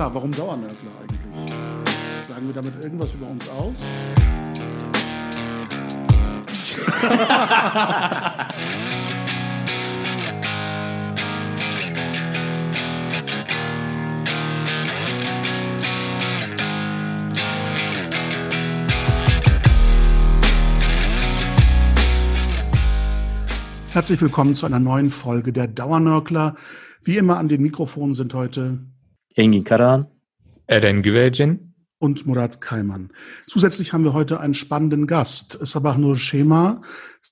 klar, warum Dauernörgler eigentlich? Sagen wir damit irgendwas über uns aus? Herzlich willkommen zu einer neuen Folge der Dauernörkler. Wie immer an den Mikrofonen sind heute Engin Karan, Eren Güvercin und Murat Kaiman. Zusätzlich haben wir heute einen spannenden Gast. Sabah Nur Schema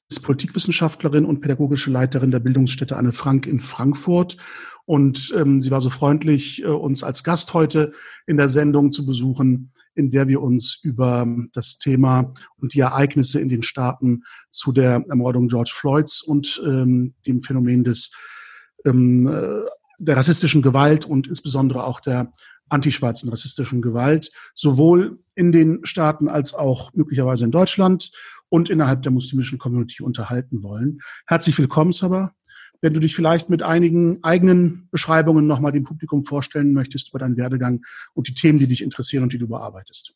ist Politikwissenschaftlerin und pädagogische Leiterin der Bildungsstätte Anne Frank in Frankfurt. Und ähm, sie war so freundlich, äh, uns als Gast heute in der Sendung zu besuchen in der wir uns über das Thema und die Ereignisse in den Staaten zu der Ermordung George Floyds und ähm, dem Phänomen des ähm, äh, der rassistischen Gewalt und insbesondere auch der antischwarzen rassistischen Gewalt, sowohl in den Staaten als auch möglicherweise in Deutschland und innerhalb der muslimischen Community unterhalten wollen. Herzlich willkommen, Sabah wenn du dich vielleicht mit einigen eigenen Beschreibungen nochmal dem Publikum vorstellen möchtest über deinen Werdegang und die Themen, die dich interessieren und die du bearbeitest.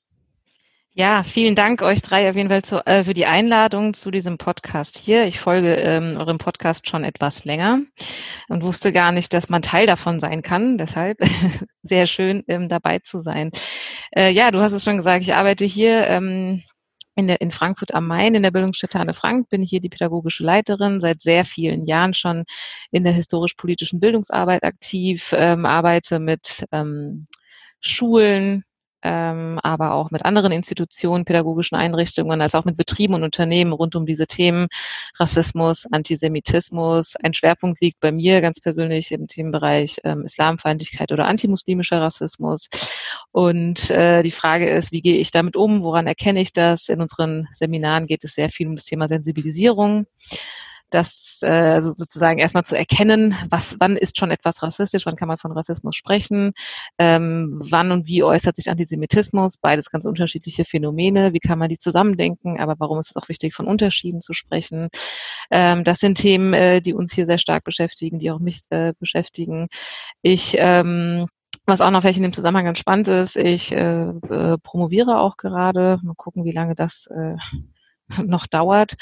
Ja, vielen Dank euch drei auf jeden Fall zu, äh, für die Einladung zu diesem Podcast hier. Ich folge ähm, eurem Podcast schon etwas länger und wusste gar nicht, dass man Teil davon sein kann. Deshalb sehr schön ähm, dabei zu sein. Äh, ja, du hast es schon gesagt, ich arbeite hier ähm, in, der, in Frankfurt am Main, in der Bildungsstätte Anne Frank, bin ich hier die pädagogische Leiterin, seit sehr vielen Jahren schon in der historisch-politischen Bildungsarbeit aktiv, ähm, arbeite mit ähm, Schulen, ähm, aber auch mit anderen Institutionen, pädagogischen Einrichtungen, als auch mit Betrieben und Unternehmen rund um diese Themen Rassismus, Antisemitismus. Ein Schwerpunkt liegt bei mir ganz persönlich im Themenbereich ähm, Islamfeindlichkeit oder antimuslimischer Rassismus. Und äh, die Frage ist, wie gehe ich damit um? Woran erkenne ich das? In unseren Seminaren geht es sehr viel um das Thema Sensibilisierung das äh, sozusagen erstmal zu erkennen, was, wann ist schon etwas rassistisch, wann kann man von Rassismus sprechen, ähm, wann und wie äußert sich Antisemitismus, beides ganz unterschiedliche Phänomene, wie kann man die zusammendenken, aber warum ist es auch wichtig, von Unterschieden zu sprechen. Ähm, das sind Themen, äh, die uns hier sehr stark beschäftigen, die auch mich äh, beschäftigen. Ich ähm, was auch noch vielleicht in dem Zusammenhang ganz spannend ist, ich äh, äh, promoviere auch gerade. Mal gucken, wie lange das äh, noch dauert.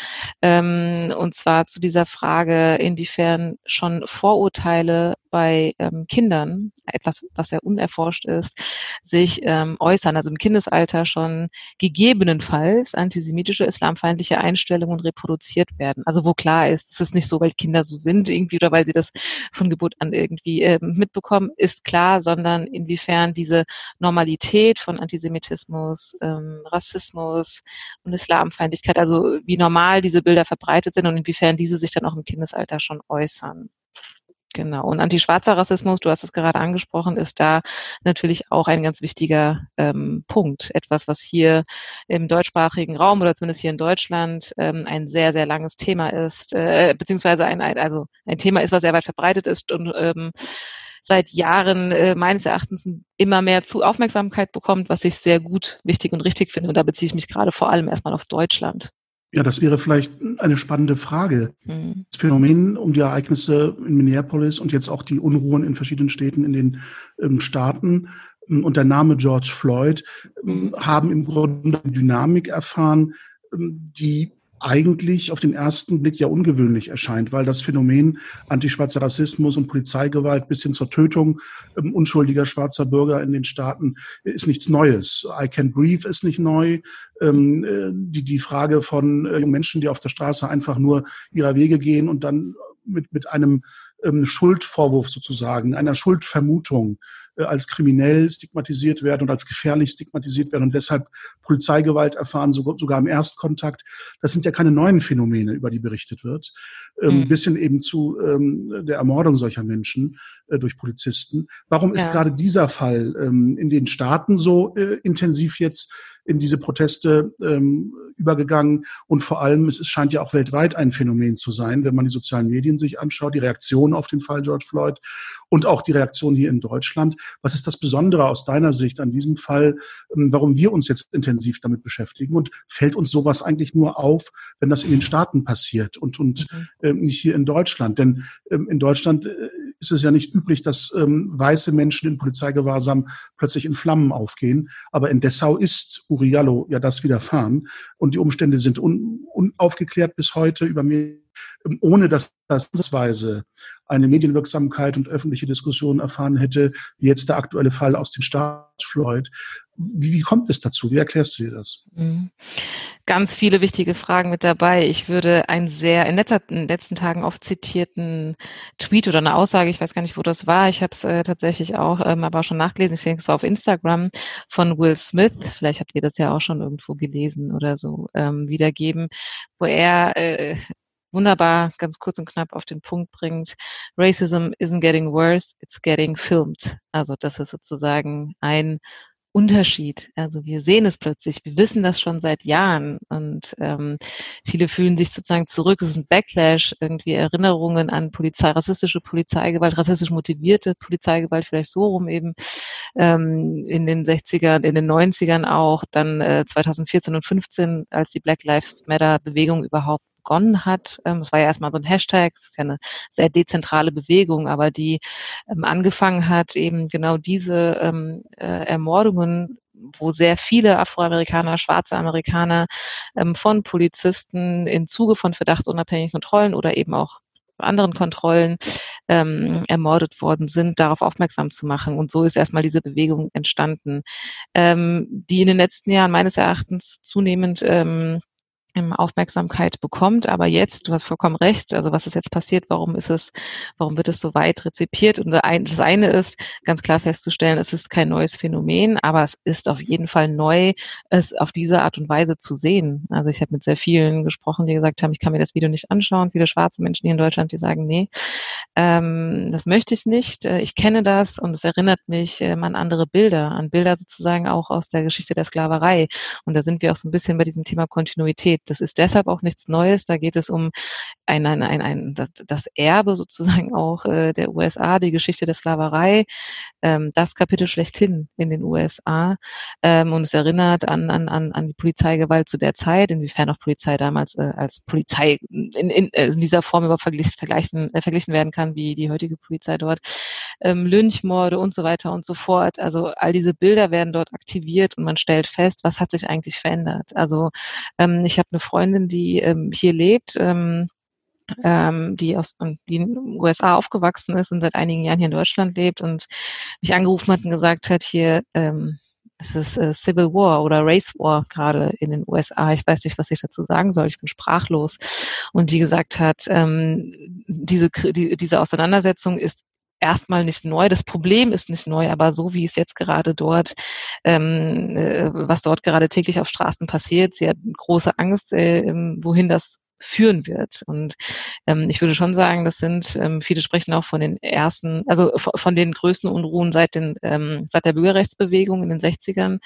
Ähm, und zwar zu dieser Frage, inwiefern schon Vorurteile bei ähm, Kindern, etwas, was ja unerforscht ist, sich ähm, äußern, also im Kindesalter schon gegebenenfalls antisemitische, islamfeindliche Einstellungen reproduziert werden. Also wo klar ist, es ist nicht so, weil Kinder so sind irgendwie oder weil sie das von Geburt an irgendwie ähm, mitbekommen, ist klar, sondern inwiefern diese Normalität von Antisemitismus, ähm, Rassismus und Islamfeindlichkeit, also wie normal diese Bilder verbreitet sind und inwiefern diese sich dann auch im Kindesalter schon äußern. Genau. Und antischwarzer Rassismus, du hast es gerade angesprochen, ist da natürlich auch ein ganz wichtiger ähm, Punkt. Etwas, was hier im deutschsprachigen Raum oder zumindest hier in Deutschland ähm, ein sehr, sehr langes Thema ist, äh, beziehungsweise ein, ein, also ein Thema ist, was sehr weit verbreitet ist und ähm, seit Jahren äh, meines Erachtens immer mehr zu Aufmerksamkeit bekommt, was ich sehr gut, wichtig und richtig finde. Und da beziehe ich mich gerade vor allem erstmal auf Deutschland. Ja, das wäre vielleicht eine spannende Frage. Mhm. Das Phänomen um die Ereignisse in Minneapolis und jetzt auch die Unruhen in verschiedenen Städten in den ähm, Staaten ähm, und der Name George Floyd ähm, haben im Grunde Dynamik erfahren, ähm, die eigentlich auf den ersten Blick ja ungewöhnlich erscheint, weil das Phänomen antischwarzer Rassismus und Polizeigewalt bis hin zur Tötung ähm, unschuldiger schwarzer Bürger in den Staaten ist nichts Neues. I Can Breathe ist nicht neu. Ähm, äh, die, die Frage von äh, Menschen, die auf der Straße einfach nur ihrer Wege gehen und dann mit, mit einem ähm, Schuldvorwurf sozusagen, einer Schuldvermutung als kriminell stigmatisiert werden und als gefährlich stigmatisiert werden und deshalb Polizeigewalt erfahren, sogar im Erstkontakt. Das sind ja keine neuen Phänomene, über die berichtet wird, ähm, mhm. bis hin eben zu ähm, der Ermordung solcher Menschen äh, durch Polizisten. Warum ist ja. gerade dieser Fall ähm, in den Staaten so äh, intensiv jetzt in diese Proteste ähm, übergegangen. Und vor allem, es scheint ja auch weltweit ein Phänomen zu sein, wenn man die sozialen Medien sich anschaut, die Reaktion auf den Fall George Floyd und auch die Reaktion hier in Deutschland. Was ist das Besondere aus deiner Sicht an diesem Fall, ähm, warum wir uns jetzt intensiv damit beschäftigen? Und fällt uns sowas eigentlich nur auf, wenn das in den Staaten passiert und, und äh, nicht hier in Deutschland? Denn ähm, in Deutschland äh, ist es ja nicht üblich, dass ähm, weiße Menschen in Polizeigewahrsam plötzlich in Flammen aufgehen. Aber in Dessau ist Uriallo ja das widerfahren. Und die Umstände sind unaufgeklärt un bis heute über mehr ähm, ohne dass das Weise eine Medienwirksamkeit und öffentliche Diskussion erfahren hätte, wie jetzt der aktuelle Fall aus dem Staat Floyd. Wie, wie kommt es dazu? Wie erklärst du dir das? Mhm. Ganz viele wichtige Fragen mit dabei. Ich würde einen sehr in, letzter, in den letzten Tagen oft zitierten Tweet oder eine Aussage, ich weiß gar nicht, wo das war, ich habe es äh, tatsächlich auch ähm, aber schon nachgelesen, ich denke es war auf Instagram von Will Smith, vielleicht habt ihr das ja auch schon irgendwo gelesen oder so, ähm, wiedergeben, wo er äh, wunderbar ganz kurz und knapp auf den Punkt bringt. Racism isn't getting worse, it's getting filmed. Also das ist sozusagen ein Unterschied. Also wir sehen es plötzlich, wir wissen das schon seit Jahren und ähm, viele fühlen sich sozusagen zurück. Es ist ein Backlash, irgendwie Erinnerungen an Polizei, rassistische Polizeigewalt, rassistisch motivierte Polizeigewalt, vielleicht so rum eben ähm, in den 60ern, in den 90ern auch, dann äh, 2014 und 15, als die Black Lives Matter Bewegung überhaupt begonnen hat. Ähm, es war ja erstmal so ein Hashtag, es ist ja eine sehr dezentrale Bewegung, aber die ähm, angefangen hat, eben genau diese ähm, äh, Ermordungen wo sehr viele Afroamerikaner, schwarze Amerikaner von Polizisten im Zuge von verdachtsunabhängigen Kontrollen oder eben auch anderen Kontrollen ähm, ermordet worden sind, darauf aufmerksam zu machen. Und so ist erstmal diese Bewegung entstanden, ähm, die in den letzten Jahren meines Erachtens zunehmend ähm, Aufmerksamkeit bekommt. Aber jetzt, du hast vollkommen recht, also was ist jetzt passiert, warum ist es, warum wird es so weit rezipiert? Und das eine ist, ganz klar festzustellen, es ist kein neues Phänomen, aber es ist auf jeden Fall neu, es auf diese Art und Weise zu sehen. Also ich habe mit sehr vielen gesprochen, die gesagt haben, ich kann mir das Video nicht anschauen. Viele schwarze Menschen hier in Deutschland, die sagen, nee, ähm, das möchte ich nicht. Äh, ich kenne das und es erinnert mich ähm, an andere Bilder, an Bilder sozusagen auch aus der Geschichte der Sklaverei. Und da sind wir auch so ein bisschen bei diesem Thema Kontinuität. Das ist deshalb auch nichts Neues. Da geht es um ein, ein, ein, ein das Erbe sozusagen auch äh, der USA, die Geschichte der Sklaverei, ähm, das Kapitel schlechthin in den USA. Ähm, und es erinnert an, an, an, an die Polizeigewalt zu der Zeit, inwiefern auch Polizei damals äh, als Polizei in, in, äh, in dieser Form überhaupt verglichen, vergleichen, äh, verglichen werden kann wie die heutige Polizei dort. Ähm, Lynchmorde und so weiter und so fort. Also all diese Bilder werden dort aktiviert und man stellt fest, was hat sich eigentlich verändert. Also ähm, ich habe eine Freundin, die ähm, hier lebt, ähm, ähm, die aus die in den USA aufgewachsen ist und seit einigen Jahren hier in Deutschland lebt und mich angerufen hat und gesagt hat, hier ähm, es ist äh, Civil War oder Race War gerade in den USA. Ich weiß nicht, was ich dazu sagen soll. Ich bin sprachlos. Und die gesagt hat, ähm, diese, die, diese Auseinandersetzung ist erstmal nicht neu. Das Problem ist nicht neu, aber so wie es jetzt gerade dort, ähm, äh, was dort gerade täglich auf Straßen passiert, sie hat große Angst, äh, wohin das führen wird. Und ähm, ich würde schon sagen, das sind, ähm, viele sprechen auch von den ersten, also von den größten Unruhen seit, den, ähm, seit der Bürgerrechtsbewegung in den 60ern.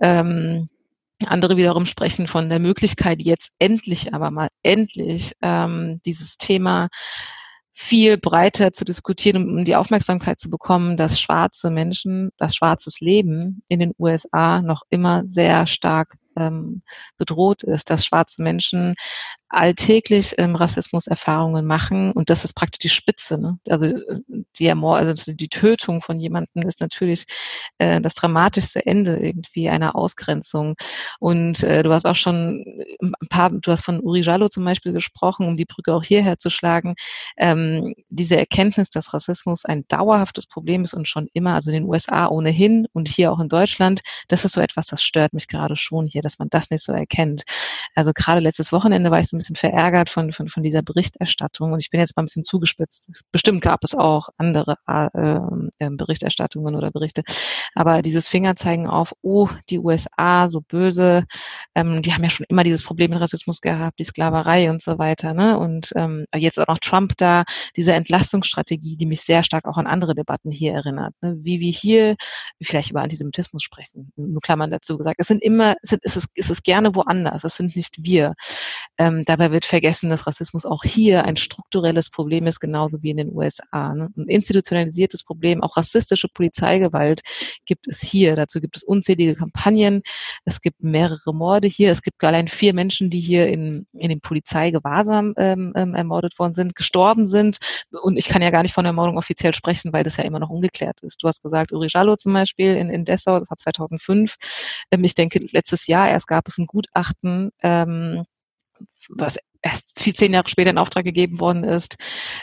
Ähm, andere wiederum sprechen von der Möglichkeit, jetzt endlich, aber mal endlich ähm, dieses Thema viel breiter zu diskutieren, um die Aufmerksamkeit zu bekommen, dass schwarze Menschen, das schwarzes Leben in den USA noch immer sehr stark ähm, bedroht ist, dass schwarze Menschen alltäglich ähm, Rassismuserfahrungen machen und das ist praktisch die Spitze. Ne? Also äh, die Ermord also die Tötung von jemandem ist natürlich äh, das dramatischste Ende irgendwie einer Ausgrenzung. Und äh, du hast auch schon ein paar, du hast von Uri Jallo zum Beispiel gesprochen, um die Brücke auch hierher zu schlagen. Ähm, diese Erkenntnis, dass Rassismus ein dauerhaftes Problem ist und schon immer, also in den USA ohnehin und hier auch in Deutschland, das ist so etwas, das stört mich gerade schon hier, dass man das nicht so erkennt. Also gerade letztes Wochenende war ich so ein bisschen verärgert von, von, von dieser Berichterstattung und ich bin jetzt mal ein bisschen zugespitzt. Bestimmt gab es auch andere äh, Berichterstattungen oder Berichte, aber dieses Fingerzeigen auf, oh, die USA, so böse, ähm, die haben ja schon immer dieses Problem mit Rassismus gehabt, die Sklaverei und so weiter. Ne? Und ähm, jetzt auch noch Trump da, diese Entlastungsstrategie, die mich sehr stark auch an andere Debatten hier erinnert. Ne? Wie wir hier vielleicht über Antisemitismus sprechen, nur Klammern dazu gesagt. Es sind immer, es ist, es ist, es ist gerne woanders, es sind nicht wir. Ähm, dabei wird vergessen, dass Rassismus auch hier ein strukturelles Problem ist, genauso wie in den USA. Ne? Ein institutionalisiertes Problem, auch rassistische Polizeigewalt gibt es hier. Dazu gibt es unzählige Kampagnen. Es gibt mehrere Morde hier. Es gibt allein vier Menschen, die hier in, in dem Polizeigewahrsam ähm, ähm, ermordet worden sind, gestorben sind. Und ich kann ja gar nicht von Ermordung offiziell sprechen, weil das ja immer noch ungeklärt ist. Du hast gesagt, Uri Jallo zum Beispiel in, in Dessau, das war 2005. Ähm, ich denke, letztes Jahr erst gab es ein Gutachten, ähm, was erst viel zehn Jahre später in Auftrag gegeben worden ist,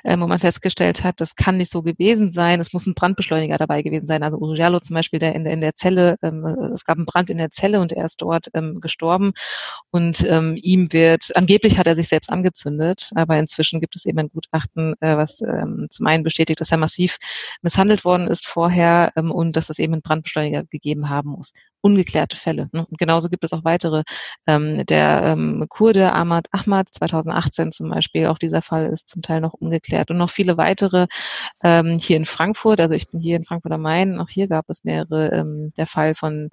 ähm, wo man festgestellt hat, das kann nicht so gewesen sein. Es muss ein Brandbeschleuniger dabei gewesen sein. Also Uriallo zum Beispiel, der in der, in der Zelle, ähm, es gab einen Brand in der Zelle und er ist dort ähm, gestorben. Und ähm, ihm wird, angeblich hat er sich selbst angezündet, aber inzwischen gibt es eben ein Gutachten, äh, was ähm, zum einen bestätigt, dass er massiv misshandelt worden ist vorher ähm, und dass es eben einen Brandbeschleuniger gegeben haben muss ungeklärte Fälle. Ne? Und genauso gibt es auch weitere. Ähm, der ähm, Kurde Ahmad Ahmad 2018 zum Beispiel, auch dieser Fall ist zum Teil noch ungeklärt. Und noch viele weitere ähm, hier in Frankfurt. Also ich bin hier in Frankfurt am Main. Auch hier gab es mehrere. Ähm, der Fall von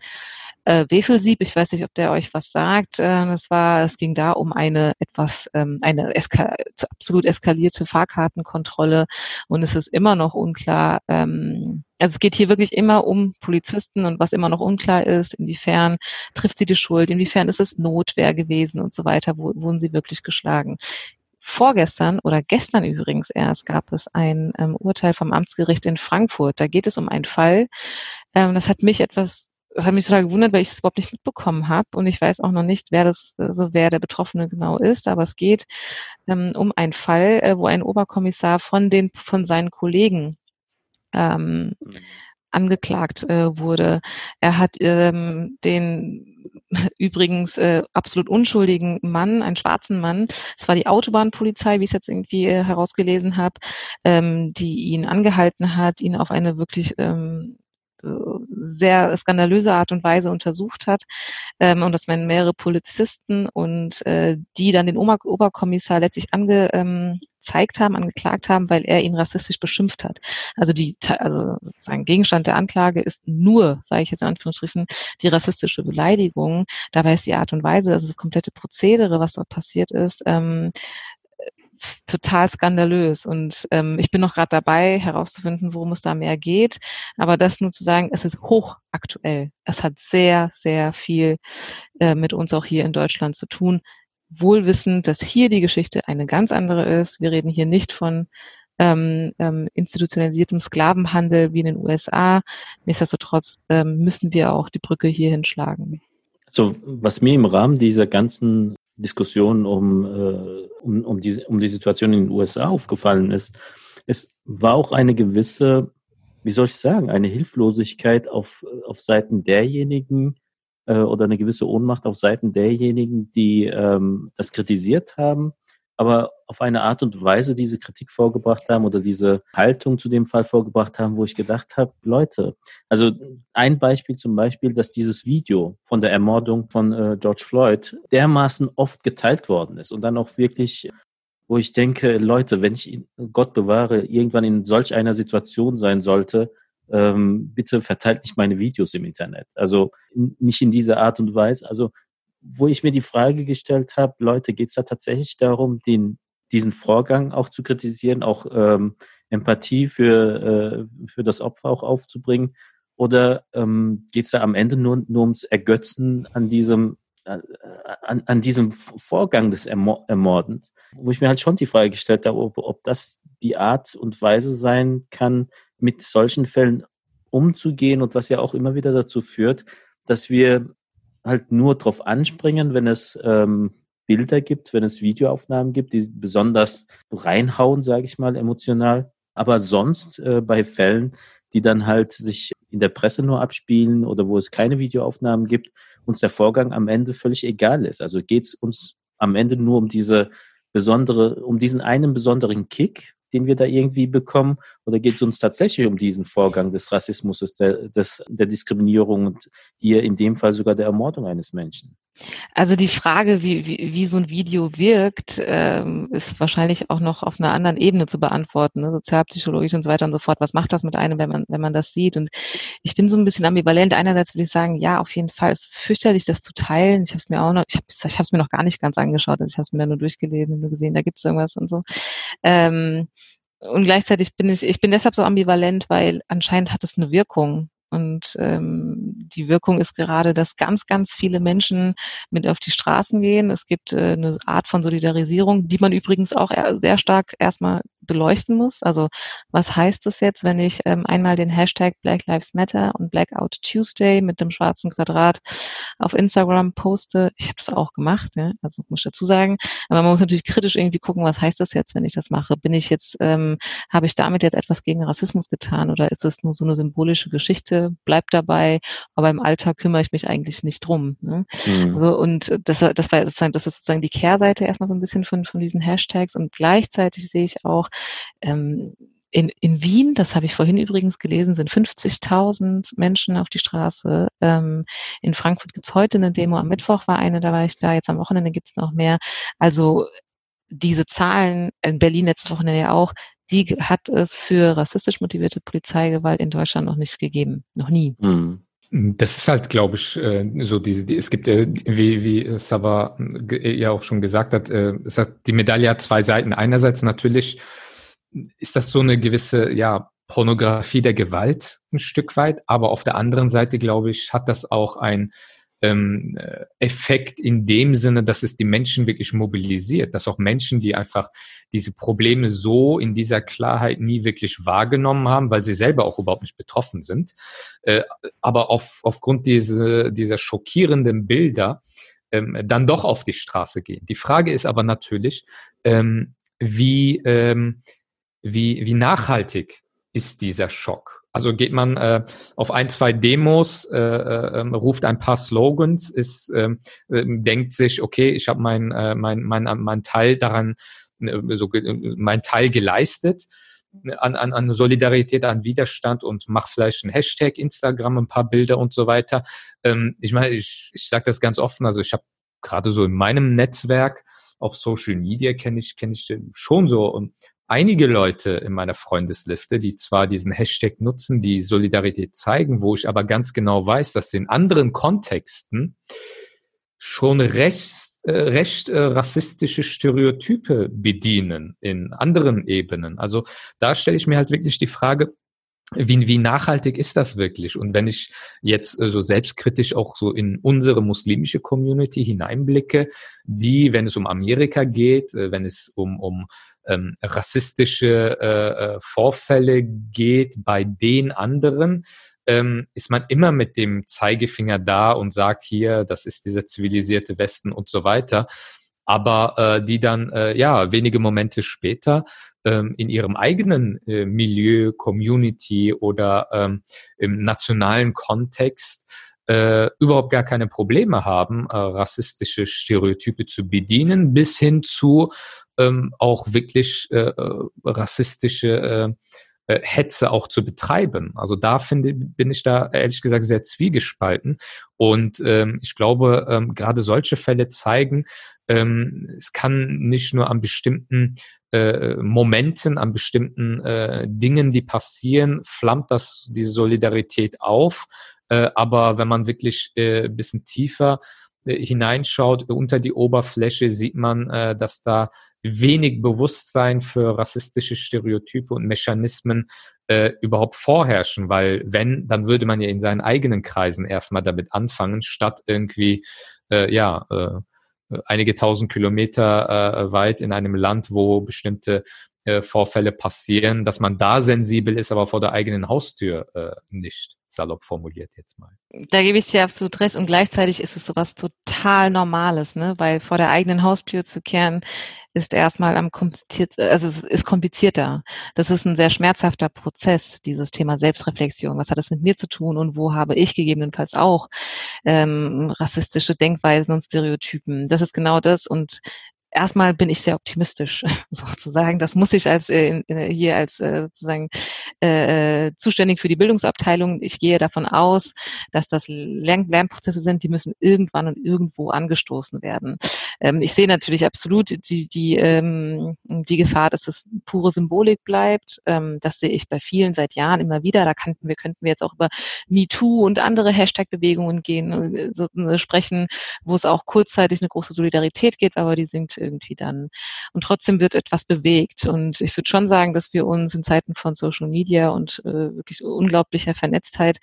äh, Wefelsieb. Ich weiß nicht, ob der euch was sagt. Äh, das war, es ging da um eine etwas, ähm, eine eska absolut eskalierte Fahrkartenkontrolle. Und es ist immer noch unklar, ähm, also es geht hier wirklich immer um Polizisten und was immer noch unklar ist, inwiefern trifft sie die Schuld, inwiefern ist es Notwehr gewesen und so weiter, wo, wurden sie wirklich geschlagen. Vorgestern oder gestern übrigens erst gab es ein ähm, Urteil vom Amtsgericht in Frankfurt. Da geht es um einen Fall. Ähm, das hat mich etwas, das hat mich total gewundert, weil ich es überhaupt nicht mitbekommen habe und ich weiß auch noch nicht, wer das, so also wer der Betroffene genau ist. Aber es geht ähm, um einen Fall, äh, wo ein Oberkommissar von den von seinen Kollegen ähm, mhm. angeklagt äh, wurde. Er hat ähm, den übrigens äh, absolut unschuldigen Mann, einen schwarzen Mann, es war die Autobahnpolizei, wie ich es jetzt irgendwie äh, herausgelesen habe, ähm, die ihn angehalten hat, ihn auf eine wirklich ähm, sehr skandalöse Art und Weise untersucht hat ähm, und das waren mehrere Polizisten und äh, die dann den Ober Oberkommissar letztlich angezeigt haben, angeklagt haben, weil er ihn rassistisch beschimpft hat. Also die, also sozusagen Gegenstand der Anklage ist nur, sage ich jetzt in Anführungsstrichen, die rassistische Beleidigung. Dabei ist die Art und Weise, also das komplette Prozedere, was dort passiert ist, ähm, total skandalös. Und ähm, ich bin noch gerade dabei, herauszufinden, worum es da mehr geht. Aber das nur zu sagen, es ist hochaktuell. Es hat sehr, sehr viel äh, mit uns auch hier in Deutschland zu tun. Wohlwissend, dass hier die Geschichte eine ganz andere ist. Wir reden hier nicht von ähm, ähm, institutionalisiertem Sklavenhandel wie in den USA. Nichtsdestotrotz ähm, müssen wir auch die Brücke hierhin schlagen. Also was mir im Rahmen dieser ganzen Diskussion um, äh, um, um, die, um die Situation in den USA aufgefallen ist. Es war auch eine gewisse, wie soll ich sagen, eine Hilflosigkeit auf, auf Seiten derjenigen äh, oder eine gewisse Ohnmacht auf Seiten derjenigen, die ähm, das kritisiert haben aber auf eine Art und Weise diese Kritik vorgebracht haben oder diese Haltung zu dem Fall vorgebracht haben, wo ich gedacht habe, Leute, also ein Beispiel zum Beispiel, dass dieses Video von der Ermordung von äh, George Floyd dermaßen oft geteilt worden ist und dann auch wirklich wo ich denke, Leute, wenn ich Gott bewahre, irgendwann in solch einer Situation sein sollte, ähm, bitte verteilt nicht meine Videos im Internet. Also nicht in dieser Art und Weise. Also wo ich mir die Frage gestellt habe, Leute, geht es da tatsächlich darum, den, diesen Vorgang auch zu kritisieren, auch ähm, Empathie für, äh, für das Opfer auch aufzubringen? Oder ähm, geht es da am Ende nur, nur ums Ergötzen an diesem, äh, an, an diesem Vorgang des Ermordens? Wo ich mir halt schon die Frage gestellt habe, ob, ob das die Art und Weise sein kann, mit solchen Fällen umzugehen und was ja auch immer wieder dazu führt, dass wir halt nur drauf anspringen, wenn es ähm, Bilder gibt, wenn es Videoaufnahmen gibt, die besonders reinhauen, sage ich mal, emotional. Aber sonst äh, bei Fällen, die dann halt sich in der Presse nur abspielen oder wo es keine Videoaufnahmen gibt, uns der Vorgang am Ende völlig egal ist. Also geht es uns am Ende nur um diese besondere, um diesen einen besonderen Kick, den wir da irgendwie bekommen? Oder geht es uns tatsächlich um diesen Vorgang des Rassismus, der, des, der Diskriminierung und hier in dem Fall sogar der Ermordung eines Menschen? Also die Frage, wie, wie, wie so ein Video wirkt, ähm, ist wahrscheinlich auch noch auf einer anderen Ebene zu beantworten, ne? sozialpsychologisch und so weiter und so fort. Was macht das mit einem, wenn man, wenn man das sieht? Und ich bin so ein bisschen ambivalent. Einerseits würde ich sagen, ja, auf jeden Fall. Es ist fürchterlich, das zu teilen. Ich habe es mir auch noch, ich habe ich mir noch gar nicht ganz angeschaut. Also ich habe es mir nur durchgelesen und nur gesehen, da gibt es irgendwas und so. Ähm, und gleichzeitig bin ich, ich bin deshalb so ambivalent, weil anscheinend hat es eine Wirkung. Und ähm, die Wirkung ist gerade, dass ganz, ganz viele Menschen mit auf die Straßen gehen. Es gibt äh, eine Art von Solidarisierung, die man übrigens auch sehr stark erstmal beleuchten muss. Also was heißt das jetzt, wenn ich ähm, einmal den Hashtag Black Lives Matter und Blackout Tuesday mit dem schwarzen Quadrat auf Instagram poste? Ich habe das auch gemacht, ja? also muss ich dazu sagen. Aber man muss natürlich kritisch irgendwie gucken, was heißt das jetzt, wenn ich das mache? Bin ich jetzt, ähm, habe ich damit jetzt etwas gegen Rassismus getan oder ist das nur so eine symbolische Geschichte? Bleibt dabei, aber im Alltag kümmere ich mich eigentlich nicht drum. Ne? Mhm. Also, und das, das war das ist sozusagen die Kehrseite erstmal so ein bisschen von, von diesen Hashtags und gleichzeitig sehe ich auch, ähm, in, in Wien, das habe ich vorhin übrigens gelesen, sind 50.000 Menschen auf die Straße. Ähm, in Frankfurt gibt's heute eine Demo, am Mittwoch war eine, da war ich da, jetzt am Wochenende gibt's noch mehr. Also diese Zahlen, in Berlin letztes Wochenende ja auch, die hat es für rassistisch motivierte Polizeigewalt in Deutschland noch nicht gegeben. Noch nie. Mhm. Das ist halt, glaube ich, äh, so diese, die, es gibt, äh, wie, wie Sava ja auch schon gesagt hat, äh, es hat, die Medaille hat zwei Seiten. Einerseits natürlich ist das so eine gewisse, ja, Pornografie der Gewalt ein Stück weit, aber auf der anderen Seite, glaube ich, hat das auch ein ähm, Effekt in dem Sinne, dass es die Menschen wirklich mobilisiert, dass auch Menschen, die einfach diese Probleme so in dieser Klarheit nie wirklich wahrgenommen haben, weil sie selber auch überhaupt nicht betroffen sind, äh, aber auf, aufgrund diese, dieser schockierenden Bilder ähm, dann doch auf die Straße gehen. Die Frage ist aber natürlich, ähm, wie, ähm, wie, wie nachhaltig ist dieser Schock? Also geht man äh, auf ein, zwei Demos, äh, äh, ähm, ruft ein paar Slogans, ist, ähm, äh, denkt sich, okay, ich habe mein, äh, mein, mein, mein Teil daran, äh, so, mein Teil geleistet an, an, an Solidarität, an Widerstand und mach vielleicht ein Hashtag, Instagram, ein paar Bilder und so weiter. Ähm, ich meine, ich, ich sage das ganz offen, also ich habe gerade so in meinem Netzwerk auf Social Media kenne ich, kenne ich schon so einige Leute in meiner Freundesliste, die zwar diesen Hashtag nutzen, die Solidarität zeigen, wo ich aber ganz genau weiß, dass sie in anderen Kontexten schon recht, äh, recht äh, rassistische Stereotype bedienen in anderen Ebenen. Also da stelle ich mir halt wirklich die Frage, wie, wie nachhaltig ist das wirklich? Und wenn ich jetzt äh, so selbstkritisch auch so in unsere muslimische Community hineinblicke, die, wenn es um Amerika geht, äh, wenn es um, um ähm, rassistische äh, äh, Vorfälle geht bei den anderen, ähm, ist man immer mit dem Zeigefinger da und sagt hier, das ist dieser zivilisierte Westen und so weiter. Aber äh, die dann äh, ja wenige Momente später ähm, in ihrem eigenen äh, Milieu, Community oder ähm, im nationalen Kontext äh, überhaupt gar keine Probleme haben, äh, rassistische Stereotype zu bedienen, bis hin zu ähm, auch wirklich äh, äh rassistische äh, äh, Hetze auch zu betreiben. Also da finde bin ich da ehrlich gesagt sehr zwiegespalten und ähm, ich glaube ähm, gerade solche Fälle zeigen, ähm, es kann nicht nur an bestimmten äh, Momenten, an bestimmten äh, Dingen, die passieren, flammt das diese Solidarität auf. Äh, aber wenn man wirklich äh, ein bisschen tiefer äh, hineinschaut, unter die Oberfläche, sieht man, äh, dass da wenig Bewusstsein für rassistische Stereotype und Mechanismen äh, überhaupt vorherrschen, weil wenn, dann würde man ja in seinen eigenen Kreisen erstmal damit anfangen, statt irgendwie, äh, ja, äh, einige tausend Kilometer äh, weit in einem Land, wo bestimmte äh, Vorfälle passieren, dass man da sensibel ist, aber vor der eigenen Haustür äh, nicht salopp formuliert jetzt mal. Da gebe ich dir absolut recht und gleichzeitig ist es sowas total Normales, ne? weil vor der eigenen Haustür zu kehren ist erstmal am kompliziert, also es ist komplizierter. Das ist ein sehr schmerzhafter Prozess, dieses Thema Selbstreflexion. Was hat das mit mir zu tun und wo habe ich gegebenenfalls auch ähm, rassistische Denkweisen und Stereotypen? Das ist genau das und erstmal bin ich sehr optimistisch sozusagen. Das muss ich als äh, hier als äh, sozusagen äh, zuständig für die Bildungsabteilung. Ich gehe davon aus, dass das Lern Lernprozesse sind, die müssen irgendwann und irgendwo angestoßen werden. Ähm, ich sehe natürlich absolut die, die, ähm, die Gefahr, dass es pure Symbolik bleibt. Ähm, das sehe ich bei vielen seit Jahren immer wieder. Da könnten wir, könnten wir jetzt auch über MeToo und andere Hashtag-Bewegungen gehen, äh, so, äh, sprechen, wo es auch kurzzeitig eine große Solidarität gibt, aber die sinkt irgendwie dann. Und trotzdem wird etwas bewegt. Und ich würde schon sagen, dass wir uns in Zeiten von Social Media und äh, wirklich unglaublicher Vernetztheit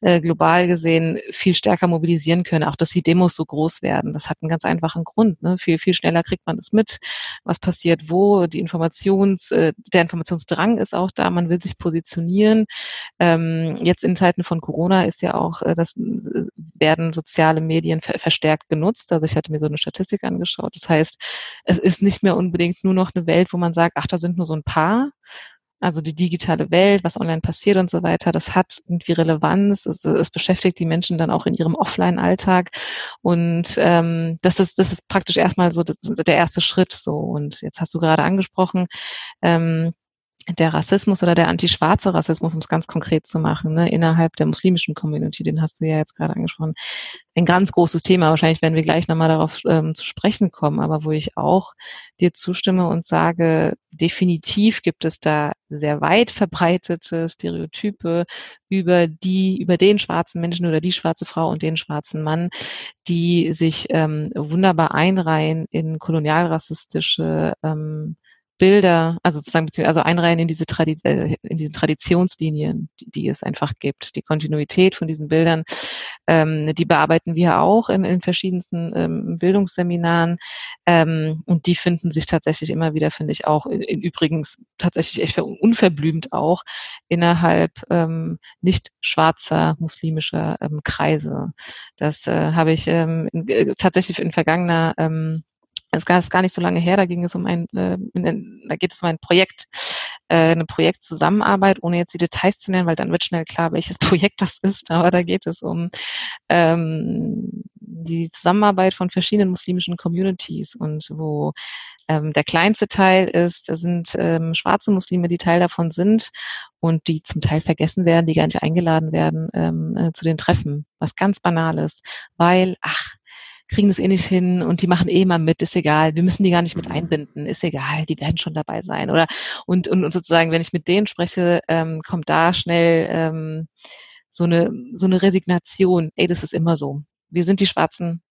äh, global gesehen viel stärker mobilisieren können. Auch, dass die Demos so groß werden. Das hat einen ganz einfachen Grund. Ne? Viel, viel schneller kriegt man es mit, was passiert wo. Die Informations, äh, der Informationsdrang ist auch da. Man will sich positionieren. Ähm, jetzt in Zeiten von Corona ist ja auch, äh, das äh, werden soziale Medien ver verstärkt genutzt. Also ich hatte mir so eine Statistik angeschaut. Das heißt, es ist nicht mehr unbedingt nur noch eine Welt, wo man sagt, ach, da sind nur so ein paar, also die digitale Welt, was online passiert und so weiter, das hat irgendwie Relevanz. Es, es beschäftigt die Menschen dann auch in ihrem Offline-Alltag. Und ähm, das ist, das ist praktisch erstmal so das, der erste Schritt. So. Und jetzt hast du gerade angesprochen, ähm, der Rassismus oder der antischwarze Rassismus, um es ganz konkret zu machen, ne, innerhalb der muslimischen Community, den hast du ja jetzt gerade angesprochen, ein ganz großes Thema. Wahrscheinlich werden wir gleich nochmal darauf ähm, zu sprechen kommen, aber wo ich auch dir zustimme und sage, definitiv gibt es da sehr weit verbreitete Stereotype über die, über den schwarzen Menschen oder die schwarze Frau und den schwarzen Mann, die sich ähm, wunderbar einreihen in kolonialrassistische ähm, Bilder, also sozusagen, also einreihen in diese Tradi äh, in diesen Traditionslinien, die, die, es einfach gibt. Die Kontinuität von diesen Bildern, ähm, die bearbeiten wir auch in, in verschiedensten ähm, Bildungsseminaren ähm, und die finden sich tatsächlich immer wieder, finde ich auch, in, in übrigens tatsächlich echt unverblümt auch innerhalb ähm, nicht schwarzer muslimischer ähm, Kreise. Das äh, habe ich ähm, in, äh, tatsächlich in vergangener ähm, es ist gar nicht so lange her, da ging es um ein, äh, da geht es um ein Projekt, äh, eine Projektzusammenarbeit, ohne jetzt die Details zu nennen, weil dann wird schnell klar, welches Projekt das ist. Aber da geht es um ähm, die Zusammenarbeit von verschiedenen muslimischen Communities und wo ähm, der kleinste Teil ist, das sind ähm, schwarze Muslime, die Teil davon sind und die zum Teil vergessen werden, die gar nicht eingeladen werden ähm, äh, zu den Treffen, was ganz banales, weil, ach, kriegen das eh nicht hin und die machen eh mal mit, ist egal, wir müssen die gar nicht mit mhm. einbinden, ist egal, die werden schon dabei sein. Oder und, und, und sozusagen, wenn ich mit denen spreche, ähm, kommt da schnell ähm, so eine so eine Resignation, ey, das ist immer so. Wir sind die Schwarzen,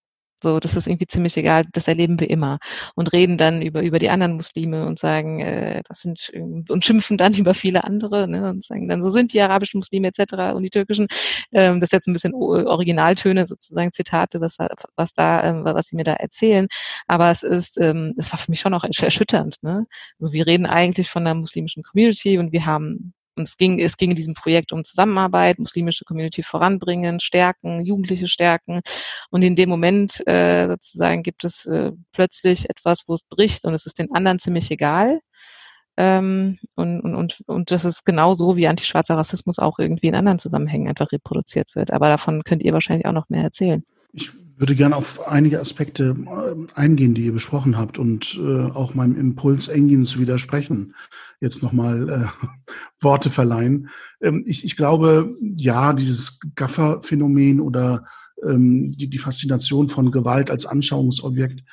so, das ist irgendwie ziemlich egal, das erleben wir immer. Und reden dann über, über die anderen Muslime und sagen, äh, das sind, und schimpfen dann über viele andere, ne, und sagen dann, so sind die arabischen Muslime etc. und die türkischen. Ähm, das ist jetzt ein bisschen Originaltöne, sozusagen Zitate, was, was da, ähm, was sie mir da erzählen. Aber es ist, ähm, es war für mich schon auch erschütternd, ne. Also wir reden eigentlich von einer muslimischen Community und wir haben und es ging, es ging in diesem Projekt um Zusammenarbeit, muslimische Community voranbringen, stärken, Jugendliche stärken. Und in dem Moment äh, sozusagen gibt es äh, plötzlich etwas, wo es bricht und es ist den anderen ziemlich egal. Ähm, und, und, und, und das ist genauso wie antischwarzer Rassismus auch irgendwie in anderen Zusammenhängen einfach reproduziert wird. Aber davon könnt ihr wahrscheinlich auch noch mehr erzählen. Ich würde gerne auf einige Aspekte äh, eingehen, die ihr besprochen habt und äh, auch meinem Impuls eingehen zu widersprechen. Jetzt nochmal äh, Worte verleihen. Ähm, ich, ich glaube, ja, dieses Gaffer-Phänomen oder ähm, die, die Faszination von Gewalt als Anschauungsobjekt,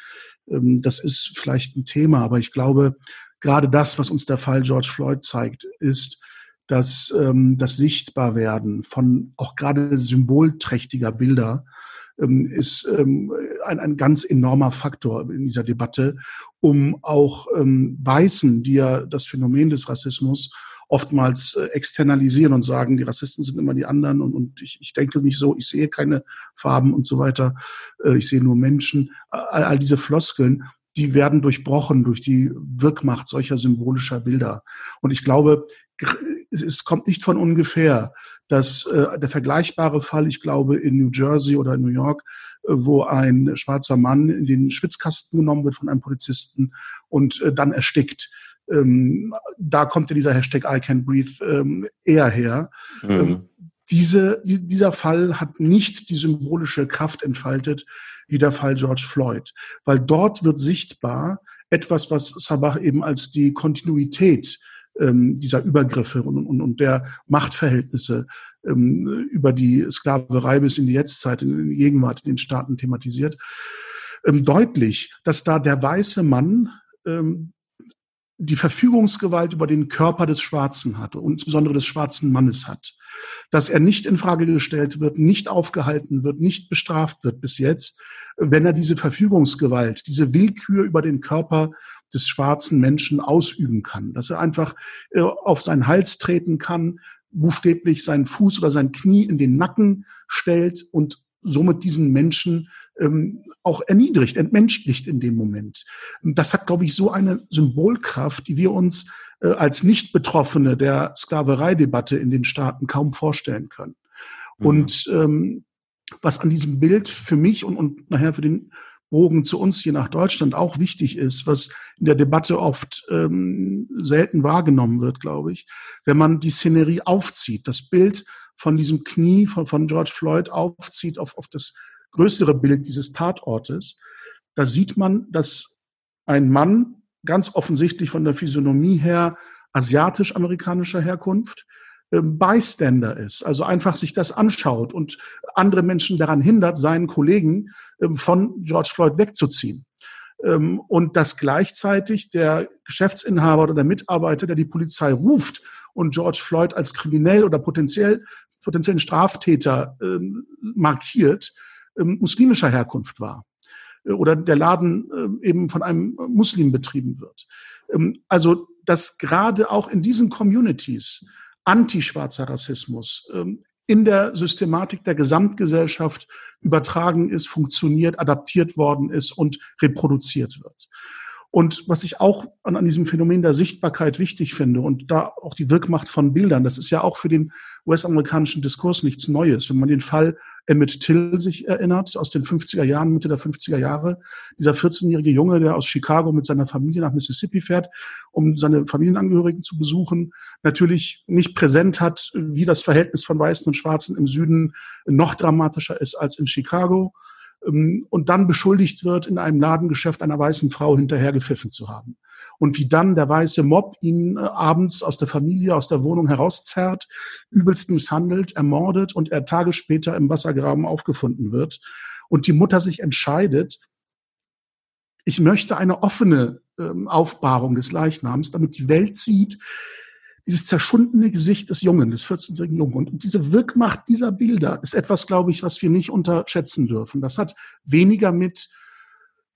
ähm, das ist vielleicht ein Thema, aber ich glaube, gerade das, was uns der Fall George Floyd zeigt, ist, dass ähm, das Sichtbarwerden von auch gerade symbolträchtiger Bilder ähm, ist ähm, ein, ein ganz enormer Faktor in dieser Debatte, um auch ähm, Weißen, die ja das Phänomen des Rassismus oftmals äh, externalisieren und sagen, die Rassisten sind immer die anderen und, und ich, ich denke nicht so, ich sehe keine Farben und so weiter, äh, ich sehe nur Menschen. All, all diese Floskeln, die werden durchbrochen durch die Wirkmacht solcher symbolischer Bilder. Und ich glaube, es, es kommt nicht von ungefähr, dass äh, der vergleichbare Fall, ich glaube, in New Jersey oder in New York, äh, wo ein schwarzer Mann in den Schwitzkasten genommen wird von einem Polizisten und äh, dann erstickt. Ähm, da kommt ja dieser Hashtag I can breathe ähm, eher her. Mhm. Ähm, diese, dieser Fall hat nicht die symbolische Kraft entfaltet wie der Fall George Floyd, weil dort wird sichtbar etwas, was Sabah eben als die Kontinuität ähm, dieser Übergriffe und, und, und der Machtverhältnisse ähm, über die Sklaverei bis in die Jetztzeit, in die Gegenwart in den Staaten thematisiert, ähm, deutlich, dass da der weiße Mann ähm, die Verfügungsgewalt über den Körper des Schwarzen hatte und insbesondere des schwarzen Mannes hat. Dass er nicht in Frage gestellt wird, nicht aufgehalten wird, nicht bestraft wird bis jetzt, wenn er diese Verfügungsgewalt, diese Willkür über den Körper des schwarzen Menschen ausüben kann. Dass er einfach äh, auf seinen Hals treten kann, buchstäblich seinen Fuß oder sein Knie in den Nacken stellt und somit diesen Menschen ähm, auch erniedrigt, entmenschlicht in dem Moment. Das hat, glaube ich, so eine Symbolkraft, die wir uns äh, als Nicht-Betroffene der Sklavereidebatte in den Staaten kaum vorstellen können. Mhm. Und ähm, was an diesem Bild für mich und, und nachher für den Bogen zu uns hier nach Deutschland auch wichtig ist, was in der Debatte oft ähm, selten wahrgenommen wird, glaube ich, wenn man die Szenerie aufzieht, das Bild von diesem Knie von, von George Floyd aufzieht auf, auf das größere Bild dieses Tatortes, da sieht man, dass ein Mann ganz offensichtlich von der Physiognomie her asiatisch-amerikanischer Herkunft, Bystander ist, also einfach sich das anschaut und andere Menschen daran hindert, seinen Kollegen ähm, von George Floyd wegzuziehen. Ähm, und dass gleichzeitig der Geschäftsinhaber oder der Mitarbeiter, der die Polizei ruft und George Floyd als kriminell oder potenziell potenziellen Straftäter markiert, muslimischer Herkunft war äh, oder der Laden eben von einem Muslim betrieben wird. Also, dass gerade auch in diesen Communities antischwarzer Rassismus ähm, in der Systematik der Gesamtgesellschaft übertragen ist, funktioniert, adaptiert worden ist und reproduziert wird. Und was ich auch an, an diesem Phänomen der Sichtbarkeit wichtig finde und da auch die Wirkmacht von Bildern, das ist ja auch für den US-amerikanischen Diskurs nichts Neues. Wenn man den Fall Emmett Till sich erinnert, aus den 50er Jahren, Mitte der 50er Jahre. Dieser 14-jährige Junge, der aus Chicago mit seiner Familie nach Mississippi fährt, um seine Familienangehörigen zu besuchen, natürlich nicht präsent hat, wie das Verhältnis von Weißen und Schwarzen im Süden noch dramatischer ist als in Chicago und dann beschuldigt wird, in einem Ladengeschäft einer weißen Frau hinterhergepfiffen zu haben. Und wie dann der weiße Mob ihn äh, abends aus der Familie, aus der Wohnung herauszerrt, übelst misshandelt, ermordet und er Tage später im Wassergraben aufgefunden wird und die Mutter sich entscheidet, ich möchte eine offene ähm, Aufbahrung des Leichnams, damit die Welt sieht, dieses zerschundene Gesicht des Jungen, des 14-jährigen Jungen. Und diese Wirkmacht dieser Bilder ist etwas, glaube ich, was wir nicht unterschätzen dürfen. Das hat weniger mit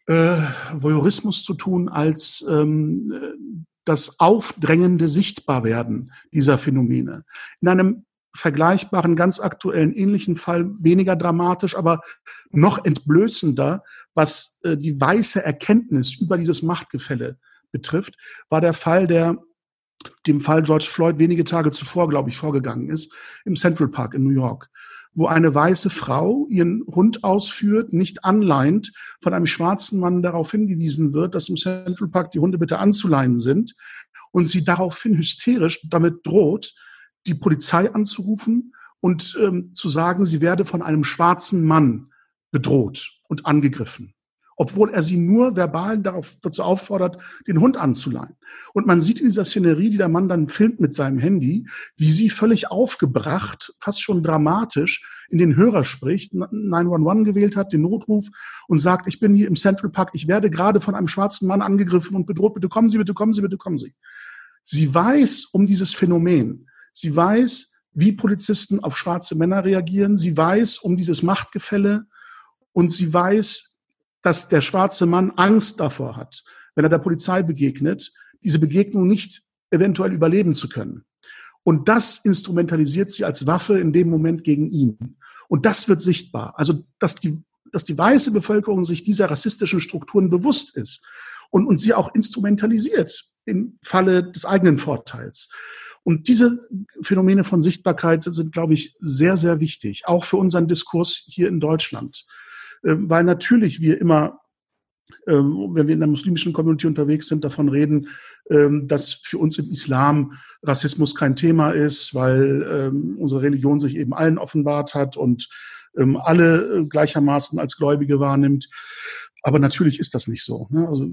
äh, Voyeurismus zu tun als ähm, das aufdrängende Sichtbarwerden dieser Phänomene. In einem vergleichbaren, ganz aktuellen, ähnlichen Fall weniger dramatisch, aber noch entblößender, was äh, die weiße Erkenntnis über dieses Machtgefälle betrifft, war der Fall, der dem Fall George Floyd wenige Tage zuvor, glaube ich, vorgegangen ist, im Central Park in New York wo eine weiße Frau ihren Hund ausführt, nicht anleint, von einem schwarzen Mann darauf hingewiesen wird, dass im Central Park die Hunde bitte anzuleihen sind und sie daraufhin hysterisch damit droht, die Polizei anzurufen und ähm, zu sagen, sie werde von einem schwarzen Mann bedroht und angegriffen obwohl er sie nur verbal darauf, dazu auffordert, den Hund anzuleihen. Und man sieht in dieser Szenerie, die der Mann dann filmt mit seinem Handy, wie sie völlig aufgebracht, fast schon dramatisch in den Hörer spricht, 911 gewählt hat, den Notruf und sagt, ich bin hier im Central Park, ich werde gerade von einem schwarzen Mann angegriffen und bedroht, bitte kommen Sie, bitte kommen Sie, bitte kommen Sie. Sie weiß um dieses Phänomen. Sie weiß, wie Polizisten auf schwarze Männer reagieren. Sie weiß um dieses Machtgefälle und sie weiß, dass der schwarze Mann Angst davor hat, wenn er der Polizei begegnet, diese Begegnung nicht eventuell überleben zu können. Und das instrumentalisiert sie als Waffe in dem Moment gegen ihn. Und das wird sichtbar. Also, dass die, dass die weiße Bevölkerung sich dieser rassistischen Strukturen bewusst ist und, und sie auch instrumentalisiert im Falle des eigenen Vorteils. Und diese Phänomene von Sichtbarkeit sind, glaube ich, sehr, sehr wichtig, auch für unseren Diskurs hier in Deutschland. Ähm, weil natürlich wir immer, ähm, wenn wir in der muslimischen Community unterwegs sind, davon reden, ähm, dass für uns im Islam Rassismus kein Thema ist, weil unsere Religion sich eben allen offenbart hat und alle äh, gleichermaßen als Gläubige wahrnimmt. Aber natürlich ist das nicht so. Ne? Also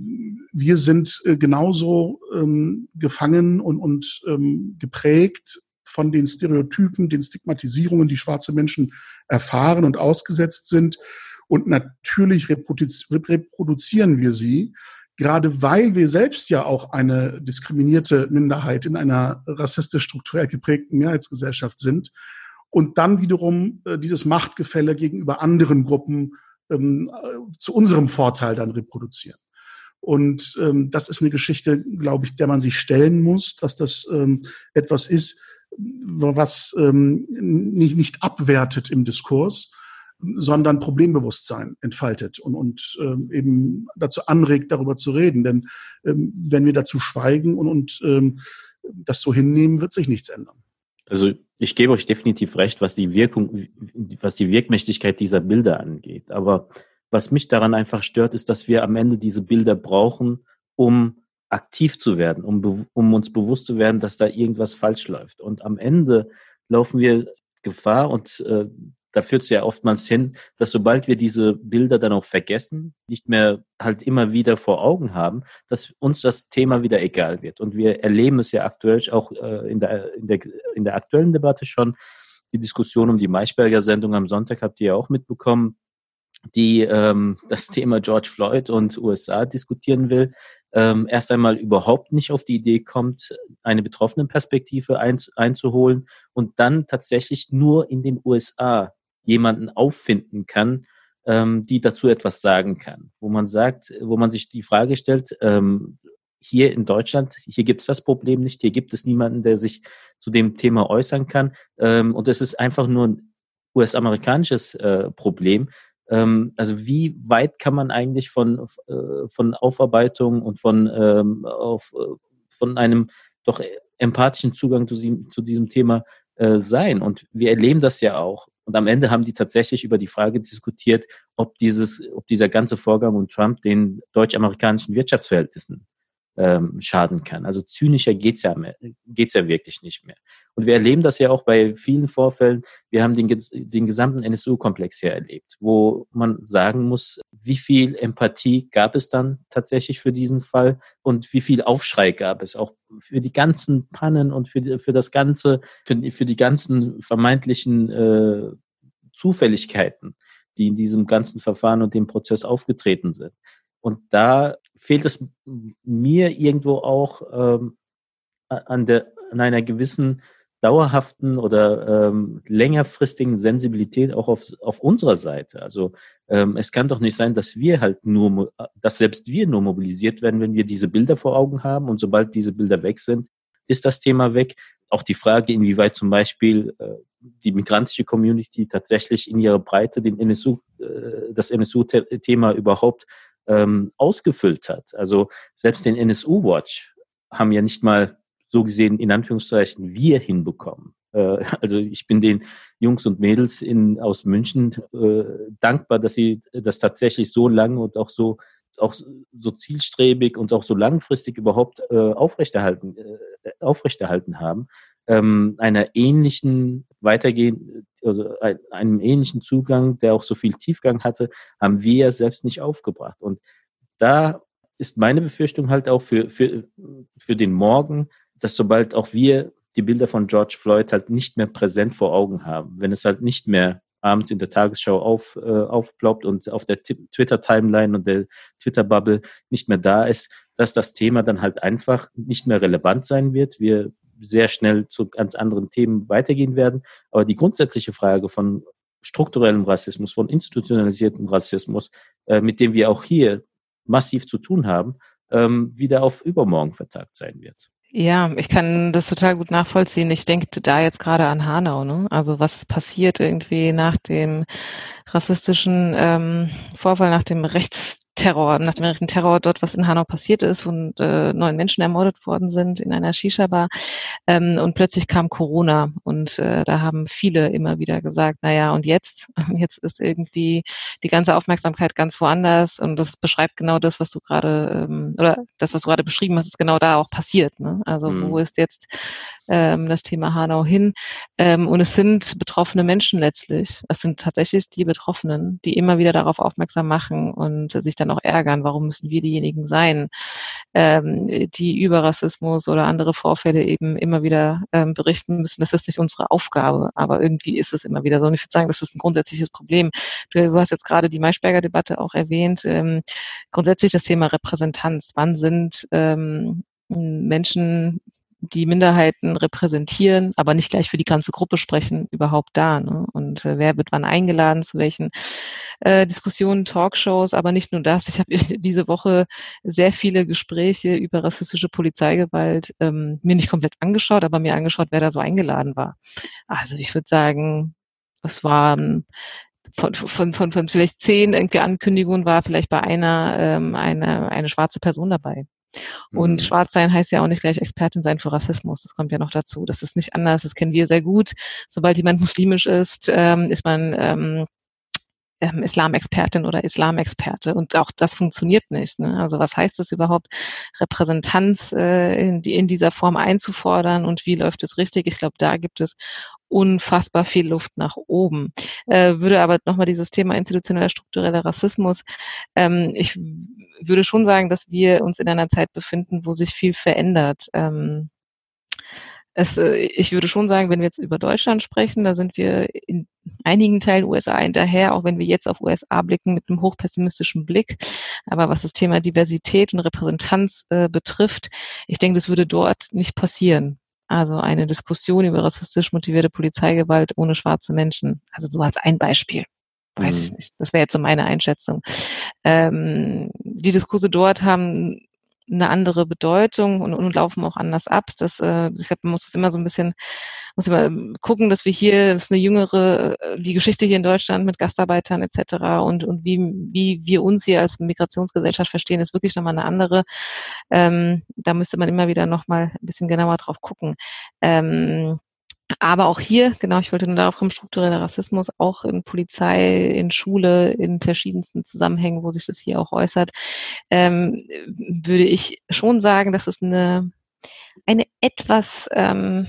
wir sind äh, genauso gefangen und, und geprägt von den Stereotypen, den Stigmatisierungen, die schwarze Menschen erfahren und ausgesetzt sind. Und natürlich reproduzieren wir sie, gerade weil wir selbst ja auch eine diskriminierte Minderheit in einer rassistisch strukturell geprägten Mehrheitsgesellschaft sind und dann wiederum äh, dieses Machtgefälle gegenüber anderen Gruppen ähm, zu unserem Vorteil dann reproduzieren. Und ähm, das ist eine Geschichte, glaube ich, der man sich stellen muss, dass das ähm, etwas ist, was ähm, nicht, nicht abwertet im Diskurs, sondern Problembewusstsein entfaltet und, und ähm, eben dazu anregt, darüber zu reden. Denn ähm, wenn wir dazu schweigen und, und ähm, das so hinnehmen, wird sich nichts ändern. Also ich gebe euch definitiv recht, was die Wirkung, was die Wirkmächtigkeit dieser Bilder angeht. Aber was mich daran einfach stört, ist, dass wir am Ende diese Bilder brauchen, um aktiv zu werden, um, um uns bewusst zu werden, dass da irgendwas falsch läuft. Und am Ende laufen wir Gefahr und äh, da führt es ja oftmals hin, dass sobald wir diese Bilder dann auch vergessen, nicht mehr halt immer wieder vor Augen haben, dass uns das Thema wieder egal wird. Und wir erleben es ja aktuell auch äh, in, der, in, der, in der aktuellen Debatte schon. Die Diskussion um die Maischberger Sendung am Sonntag habt ihr ja auch mitbekommen, die ähm, das Thema George Floyd und USA diskutieren will, ähm, erst einmal überhaupt nicht auf die Idee kommt, eine betroffene Perspektive ein, einzuholen und dann tatsächlich nur in den USA jemanden auffinden kann, ähm, die dazu etwas sagen kann. Wo man sagt, wo man sich die Frage stellt, ähm, hier in Deutschland, hier gibt es das Problem nicht, hier gibt es niemanden, der sich zu dem Thema äußern kann. Ähm, und es ist einfach nur ein US-amerikanisches äh, Problem. Ähm, also wie weit kann man eigentlich von, äh, von Aufarbeitung und von, ähm, auf, äh, von einem doch empathischen Zugang zu, zu diesem Thema äh, sein? Und wir erleben das ja auch. Und am Ende haben die tatsächlich über die Frage diskutiert, ob dieses, ob dieser ganze Vorgang um Trump den deutsch-amerikanischen Wirtschaftsverhältnissen ähm, schaden kann. Also zynischer geht's ja, geht's ja wirklich nicht mehr. Und wir erleben das ja auch bei vielen Vorfällen. Wir haben den, den gesamten NSU-Komplex hier erlebt, wo man sagen muss, wie viel Empathie gab es dann tatsächlich für diesen Fall und wie viel Aufschrei gab es auch für die ganzen Pannen und für, für das Ganze, für, für die ganzen vermeintlichen äh, Zufälligkeiten, die in diesem ganzen Verfahren und dem Prozess aufgetreten sind. Und da fehlt es mir irgendwo auch ähm, an, der, an einer gewissen dauerhaften oder ähm, längerfristigen Sensibilität auch auf, auf unserer Seite. Also ähm, es kann doch nicht sein, dass wir halt nur, dass selbst wir nur mobilisiert werden, wenn wir diese Bilder vor Augen haben und sobald diese Bilder weg sind, ist das Thema weg. Auch die Frage, inwieweit zum Beispiel äh, die migrantische Community tatsächlich in ihrer Breite den NSU, äh, das NSU-Thema überhaupt ähm, ausgefüllt hat. Also selbst den NSU-Watch haben ja nicht mal so gesehen in Anführungszeichen wir hinbekommen. Äh, also ich bin den Jungs und Mädels in, aus München äh, dankbar, dass sie das tatsächlich so lange und auch so auch so zielstrebig und auch so langfristig überhaupt äh, aufrechterhalten, äh, aufrechterhalten haben, ähm, einer ähnlichen weitergehen, also einem ähnlichen Zugang, der auch so viel Tiefgang hatte, haben wir ja selbst nicht aufgebracht. Und da ist meine Befürchtung halt auch für, für, für den Morgen, dass sobald auch wir die Bilder von George Floyd halt nicht mehr präsent vor Augen haben, wenn es halt nicht mehr abends in der Tagesschau auf, äh, aufploppt und auf der Twitter-Timeline und der Twitter-Bubble nicht mehr da ist, dass das Thema dann halt einfach nicht mehr relevant sein wird. Wir sehr schnell zu ganz anderen Themen weitergehen werden. Aber die grundsätzliche Frage von strukturellem Rassismus, von institutionalisiertem Rassismus, äh, mit dem wir auch hier massiv zu tun haben, ähm, wieder auf übermorgen vertagt sein wird. Ja, ich kann das total gut nachvollziehen. Ich denke da jetzt gerade an Hanau, ne? Also was passiert irgendwie nach dem rassistischen ähm, Vorfall, nach dem Rechts Terror, nach dem rechten Terror dort, was in Hanau passiert ist und äh, neun Menschen ermordet worden sind in einer Shisha-Bar. Ähm, und plötzlich kam Corona und äh, da haben viele immer wieder gesagt, naja, und jetzt? Jetzt ist irgendwie die ganze Aufmerksamkeit ganz woanders und das beschreibt genau das, was du gerade, ähm, oder das, was du gerade beschrieben hast, ist genau da auch passiert. Ne? Also mhm. wo ist jetzt ähm, das Thema Hanau hin? Ähm, und es sind betroffene Menschen letztlich. Es sind tatsächlich die Betroffenen, die immer wieder darauf aufmerksam machen und sich dann dann auch ärgern. Warum müssen wir diejenigen sein, ähm, die über Rassismus oder andere Vorfälle eben immer wieder ähm, berichten müssen? Das ist nicht unsere Aufgabe, aber irgendwie ist es immer wieder so. Und ich würde sagen, das ist ein grundsätzliches Problem. Du, du hast jetzt gerade die Maischberger-Debatte auch erwähnt. Ähm, grundsätzlich das Thema Repräsentanz. Wann sind ähm, Menschen die Minderheiten repräsentieren, aber nicht gleich für die ganze Gruppe sprechen, überhaupt da. Ne? Und äh, wer wird wann eingeladen, zu welchen äh, Diskussionen, Talkshows, aber nicht nur das. Ich habe diese Woche sehr viele Gespräche über rassistische Polizeigewalt ähm, mir nicht komplett angeschaut, aber mir angeschaut, wer da so eingeladen war. Also ich würde sagen, es waren von, von, von, von vielleicht zehn irgendwie Ankündigungen war vielleicht bei einer ähm, eine, eine schwarze Person dabei. Und mhm. schwarz sein heißt ja auch nicht gleich Expertin sein für Rassismus. Das kommt ja noch dazu. Das ist nicht anders. Das kennen wir sehr gut. Sobald jemand muslimisch ist, ähm, ist man ähm, ähm, Islamexpertin oder Islamexperte. Und auch das funktioniert nicht. Ne? Also was heißt es überhaupt, Repräsentanz äh, in, die, in dieser Form einzufordern und wie läuft es richtig? Ich glaube, da gibt es unfassbar viel Luft nach oben. Äh, würde aber nochmal dieses Thema institutioneller struktureller Rassismus, ähm, ich würde schon sagen, dass wir uns in einer Zeit befinden, wo sich viel verändert. Ähm, es, äh, ich würde schon sagen, wenn wir jetzt über Deutschland sprechen, da sind wir in einigen Teilen USA hinterher, auch wenn wir jetzt auf USA blicken mit einem hochpessimistischen Blick. Aber was das Thema Diversität und Repräsentanz äh, betrifft, ich denke, das würde dort nicht passieren. Also eine Diskussion über rassistisch motivierte Polizeigewalt ohne schwarze Menschen. Also so als ein Beispiel. Weiß mhm. ich nicht. Das wäre jetzt so meine Einschätzung. Ähm, die Diskurse dort haben eine andere Bedeutung und, und laufen auch anders ab. Das, äh, man muss es immer so ein bisschen, muss immer gucken, dass wir hier, das ist eine jüngere, äh, die Geschichte hier in Deutschland mit Gastarbeitern etc. und, und wie, wie wir uns hier als Migrationsgesellschaft verstehen, ist wirklich nochmal eine andere. Ähm, da müsste man immer wieder nochmal ein bisschen genauer drauf gucken. Ähm, aber auch hier, genau, ich wollte nur darauf kommen, struktureller Rassismus, auch in Polizei, in Schule, in verschiedensten Zusammenhängen, wo sich das hier auch äußert, ähm, würde ich schon sagen, dass es eine, eine etwas, ähm,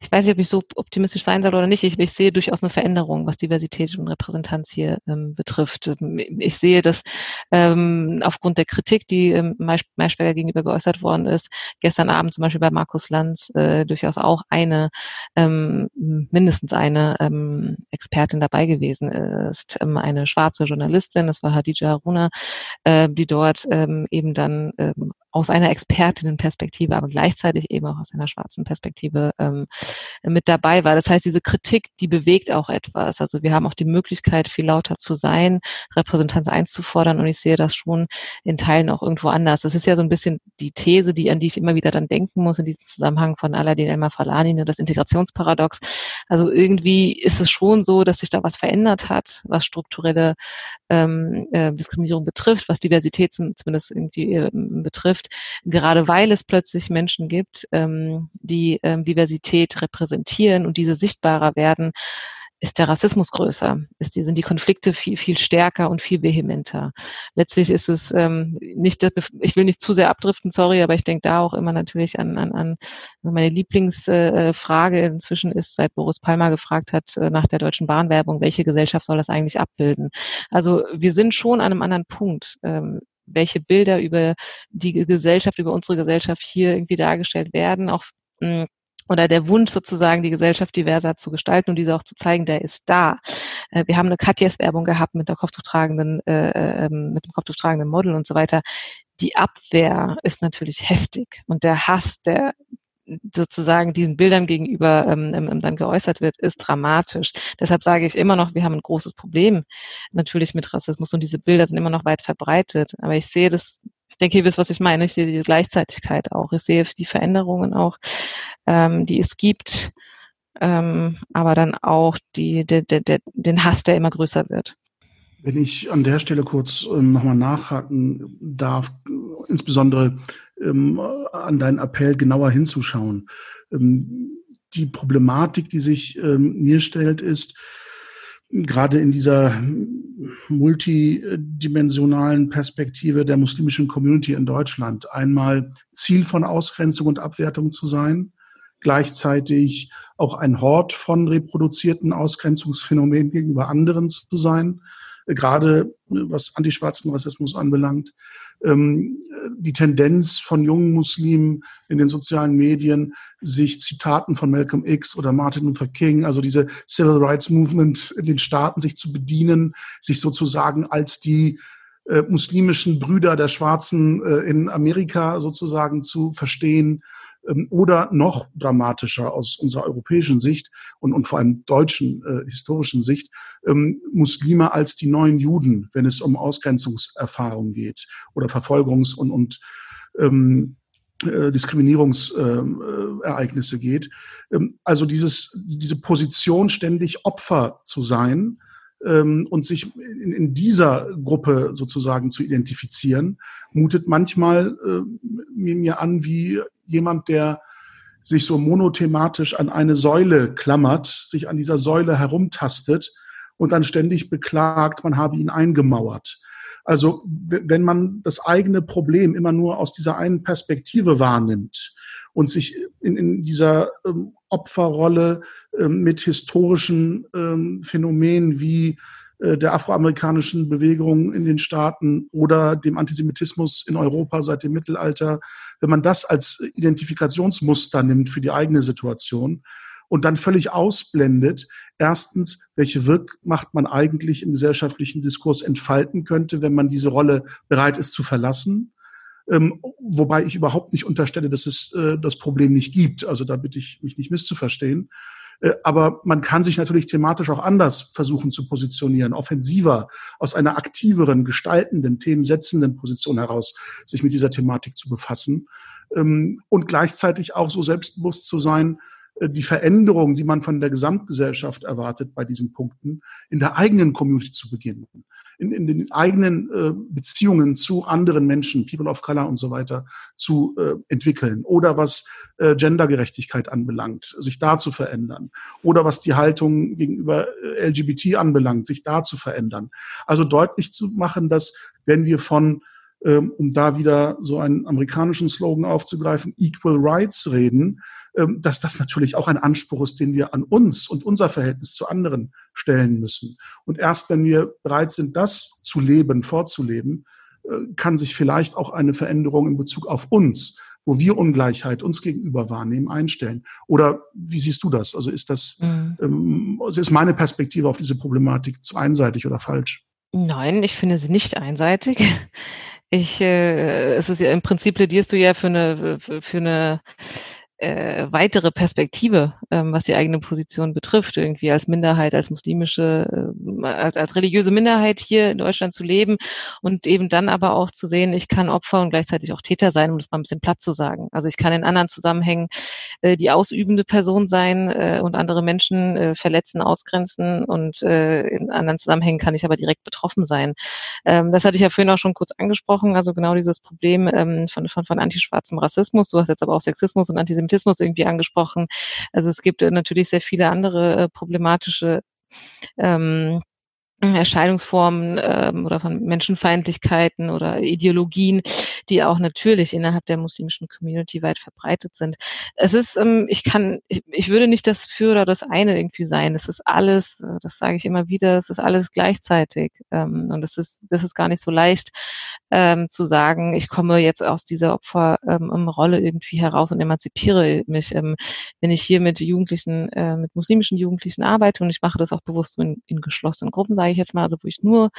ich weiß nicht, ob ich so optimistisch sein soll oder nicht. Ich, ich sehe durchaus eine Veränderung, was Diversität und Repräsentanz hier ähm, betrifft. Ich sehe, dass ähm, aufgrund der Kritik, die ähm, Maischberger gegenüber geäußert worden ist, gestern Abend zum Beispiel bei Markus Lanz äh, durchaus auch eine, ähm, mindestens eine ähm, Expertin dabei gewesen ist, ähm, eine schwarze Journalistin, das war Hadija Haruna, äh, die dort ähm, eben dann ähm, aus einer Expertinnenperspektive, aber gleichzeitig eben auch aus einer schwarzen Perspektive ähm, mit dabei war. Das heißt, diese Kritik, die bewegt auch etwas. Also wir haben auch die Möglichkeit, viel lauter zu sein, Repräsentanz einzufordern und ich sehe das schon in Teilen auch irgendwo anders. Das ist ja so ein bisschen die These, die, an die ich immer wieder dann denken muss in diesem Zusammenhang von Aladdin Elmar Falani, ne, das Integrationsparadox. Also irgendwie ist es schon so, dass sich da was verändert hat, was strukturelle ähm, äh, Diskriminierung betrifft, was Diversität zumindest irgendwie äh, betrifft, gerade weil es plötzlich Menschen gibt, ähm, die ähm, Diversität repräsentieren und diese sichtbarer werden, ist der Rassismus größer, ist die, sind die Konflikte viel, viel stärker und viel vehementer. Letztlich ist es ähm, nicht, ich will nicht zu sehr abdriften, sorry, aber ich denke da auch immer natürlich an, an, an meine Lieblingsfrage äh, inzwischen ist, seit Boris Palmer gefragt hat äh, nach der Deutschen Bahnwerbung, welche Gesellschaft soll das eigentlich abbilden? Also wir sind schon an einem anderen Punkt. Ähm, welche Bilder über die Gesellschaft, über unsere Gesellschaft hier irgendwie dargestellt werden, auch mh, oder der Wunsch sozusagen, die Gesellschaft diverser zu gestalten und diese auch zu zeigen, der ist da. Äh, wir haben eine Katjes-Werbung gehabt mit der Kopftuchtragenden, äh, äh, ähm, mit dem Kopftuchtragenden Model und so weiter. Die Abwehr ist natürlich heftig und der Hass, der sozusagen diesen Bildern gegenüber ähm, dann geäußert wird, ist dramatisch. Deshalb sage ich immer noch, wir haben ein großes Problem natürlich mit Rassismus und diese Bilder sind immer noch weit verbreitet. Aber ich sehe das ich denke, ihr wisst, was ich meine. Ich sehe die Gleichzeitigkeit auch. Ich sehe die Veränderungen auch, ähm, die es gibt, ähm, aber dann auch die, de, de, de, den Hass, der immer größer wird. Wenn ich an der Stelle kurz ähm, nochmal nachhaken darf, insbesondere ähm, an deinen Appell genauer hinzuschauen. Ähm, die Problematik, die sich ähm, mir stellt, ist, gerade in dieser multidimensionalen Perspektive der muslimischen Community in Deutschland einmal Ziel von Ausgrenzung und Abwertung zu sein, gleichzeitig auch ein Hort von reproduzierten Ausgrenzungsphänomenen gegenüber anderen zu sein, gerade was antischwarzen Rassismus anbelangt. Ähm, die Tendenz von jungen Muslimen in den sozialen Medien, sich Zitaten von Malcolm X oder Martin Luther King, also diese Civil Rights Movement in den Staaten, sich zu bedienen, sich sozusagen als die äh, muslimischen Brüder der Schwarzen äh, in Amerika sozusagen zu verstehen oder noch dramatischer aus unserer europäischen Sicht und, und vor allem deutschen äh, historischen Sicht, ähm, Muslime als die neuen Juden, wenn es um Ausgrenzungserfahrung geht oder Verfolgungs- und, und ähm, äh, Diskriminierungsereignisse äh, geht. Ähm, also dieses, diese Position, ständig Opfer zu sein, ähm, und sich in, in, dieser Gruppe sozusagen zu identifizieren, mutet manchmal äh, mir an wie jemand, der sich so monothematisch an eine Säule klammert, sich an dieser Säule herumtastet und dann ständig beklagt, man habe ihn eingemauert. Also wenn man das eigene Problem immer nur aus dieser einen Perspektive wahrnimmt und sich in, in dieser ähm, Opferrolle ähm, mit historischen ähm, Phänomenen wie äh, der afroamerikanischen Bewegung in den Staaten oder dem Antisemitismus in Europa seit dem Mittelalter, wenn man das als Identifikationsmuster nimmt für die eigene Situation und dann völlig ausblendet, erstens, welche Wirkmacht man eigentlich im gesellschaftlichen Diskurs entfalten könnte, wenn man diese Rolle bereit ist zu verlassen. Ähm, wobei ich überhaupt nicht unterstelle, dass es äh, das Problem nicht gibt. Also da bitte ich mich nicht misszuverstehen. Äh, aber man kann sich natürlich thematisch auch anders versuchen zu positionieren, offensiver, aus einer aktiveren, gestaltenden, themensetzenden Position heraus, sich mit dieser Thematik zu befassen ähm, und gleichzeitig auch so selbstbewusst zu sein, die Veränderung, die man von der Gesamtgesellschaft erwartet bei diesen Punkten, in der eigenen Community zu beginnen in, in den eigenen äh, Beziehungen zu anderen Menschen, People of Color und so weiter, zu äh, entwickeln. Oder was äh, Gendergerechtigkeit anbelangt, sich da zu verändern. Oder was die Haltung gegenüber äh, LGBT anbelangt, sich da zu verändern. Also deutlich zu machen, dass wenn wir von ähm, um da wieder so einen amerikanischen Slogan aufzugreifen, Equal Rights reden, dass das natürlich auch ein Anspruch ist, den wir an uns und unser Verhältnis zu anderen stellen müssen. Und erst wenn wir bereit sind, das zu leben, vorzuleben, äh, kann sich vielleicht auch eine Veränderung in Bezug auf uns, wo wir Ungleichheit uns gegenüber wahrnehmen, einstellen. Oder wie siehst du das? Also ist das, mhm. ähm, also ist meine Perspektive auf diese Problematik zu einseitig oder falsch? Nein, ich finde sie nicht einseitig. Ich, äh, es ist ja im Prinzip plädierst du ja für eine, für eine äh, weitere Perspektive, ähm, was die eigene Position betrifft, irgendwie als Minderheit, als muslimische, äh, als, als religiöse Minderheit hier in Deutschland zu leben und eben dann aber auch zu sehen, ich kann Opfer und gleichzeitig auch Täter sein, um das mal ein bisschen platt zu sagen. Also ich kann in anderen Zusammenhängen äh, die ausübende Person sein äh, und andere Menschen äh, verletzen, ausgrenzen und äh, in anderen Zusammenhängen kann ich aber direkt betroffen sein. Ähm, das hatte ich ja vorhin auch schon kurz angesprochen, also genau dieses Problem ähm, von, von, von antischwarzem Rassismus. Du hast jetzt aber auch Sexismus und Antisemitismus Antisemitismus irgendwie angesprochen. Also es gibt äh, natürlich sehr viele andere äh, problematische ähm, Erscheinungsformen ähm, oder von Menschenfeindlichkeiten oder Ideologien, die auch natürlich innerhalb der muslimischen Community weit verbreitet sind. Es ist, ähm, ich kann, ich, ich würde nicht das für oder das eine irgendwie sein. Es ist alles, äh, das sage ich immer wieder, es ist alles gleichzeitig. Ähm, und es ist, das ist gar nicht so leicht ähm, zu sagen, ich komme jetzt aus dieser Opferrolle ähm, irgendwie heraus und emanzipiere mich. Ähm, wenn ich hier mit Jugendlichen, äh, mit muslimischen Jugendlichen arbeite und ich mache das auch bewusst in, in geschlossenen Gruppen, sage ich jetzt mal, also wo ich nur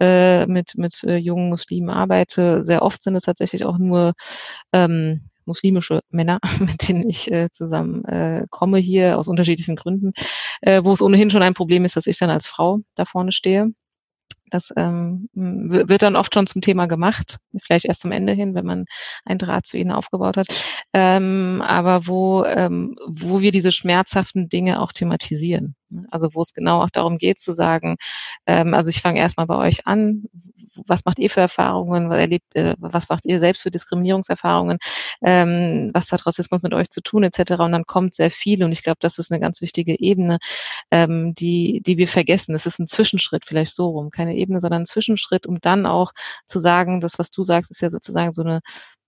äh, mit, mit äh, jungen Muslimen arbeite. Sehr oft sind es tatsächlich auch nur ähm, muslimische Männer, mit denen ich äh, zusammen äh, komme hier aus unterschiedlichen Gründen, äh, wo es ohnehin schon ein Problem ist, dass ich dann als Frau da vorne stehe. Das ähm, wird dann oft schon zum Thema gemacht, vielleicht erst zum Ende hin, wenn man ein Draht zu ihnen aufgebaut hat. Ähm, aber wo, ähm, wo wir diese schmerzhaften Dinge auch thematisieren. Also wo es genau auch darum geht zu sagen, ähm, also ich fange erstmal bei euch an, was macht ihr für Erfahrungen, was, erlebt, äh, was macht ihr selbst für Diskriminierungserfahrungen, ähm, was hat Rassismus mit euch zu tun, etc. Und dann kommt sehr viel und ich glaube, das ist eine ganz wichtige Ebene, ähm, die, die wir vergessen. Es ist ein Zwischenschritt, vielleicht so rum, keine Ebene, sondern ein Zwischenschritt, um dann auch zu sagen, das, was du sagst, ist ja sozusagen so eine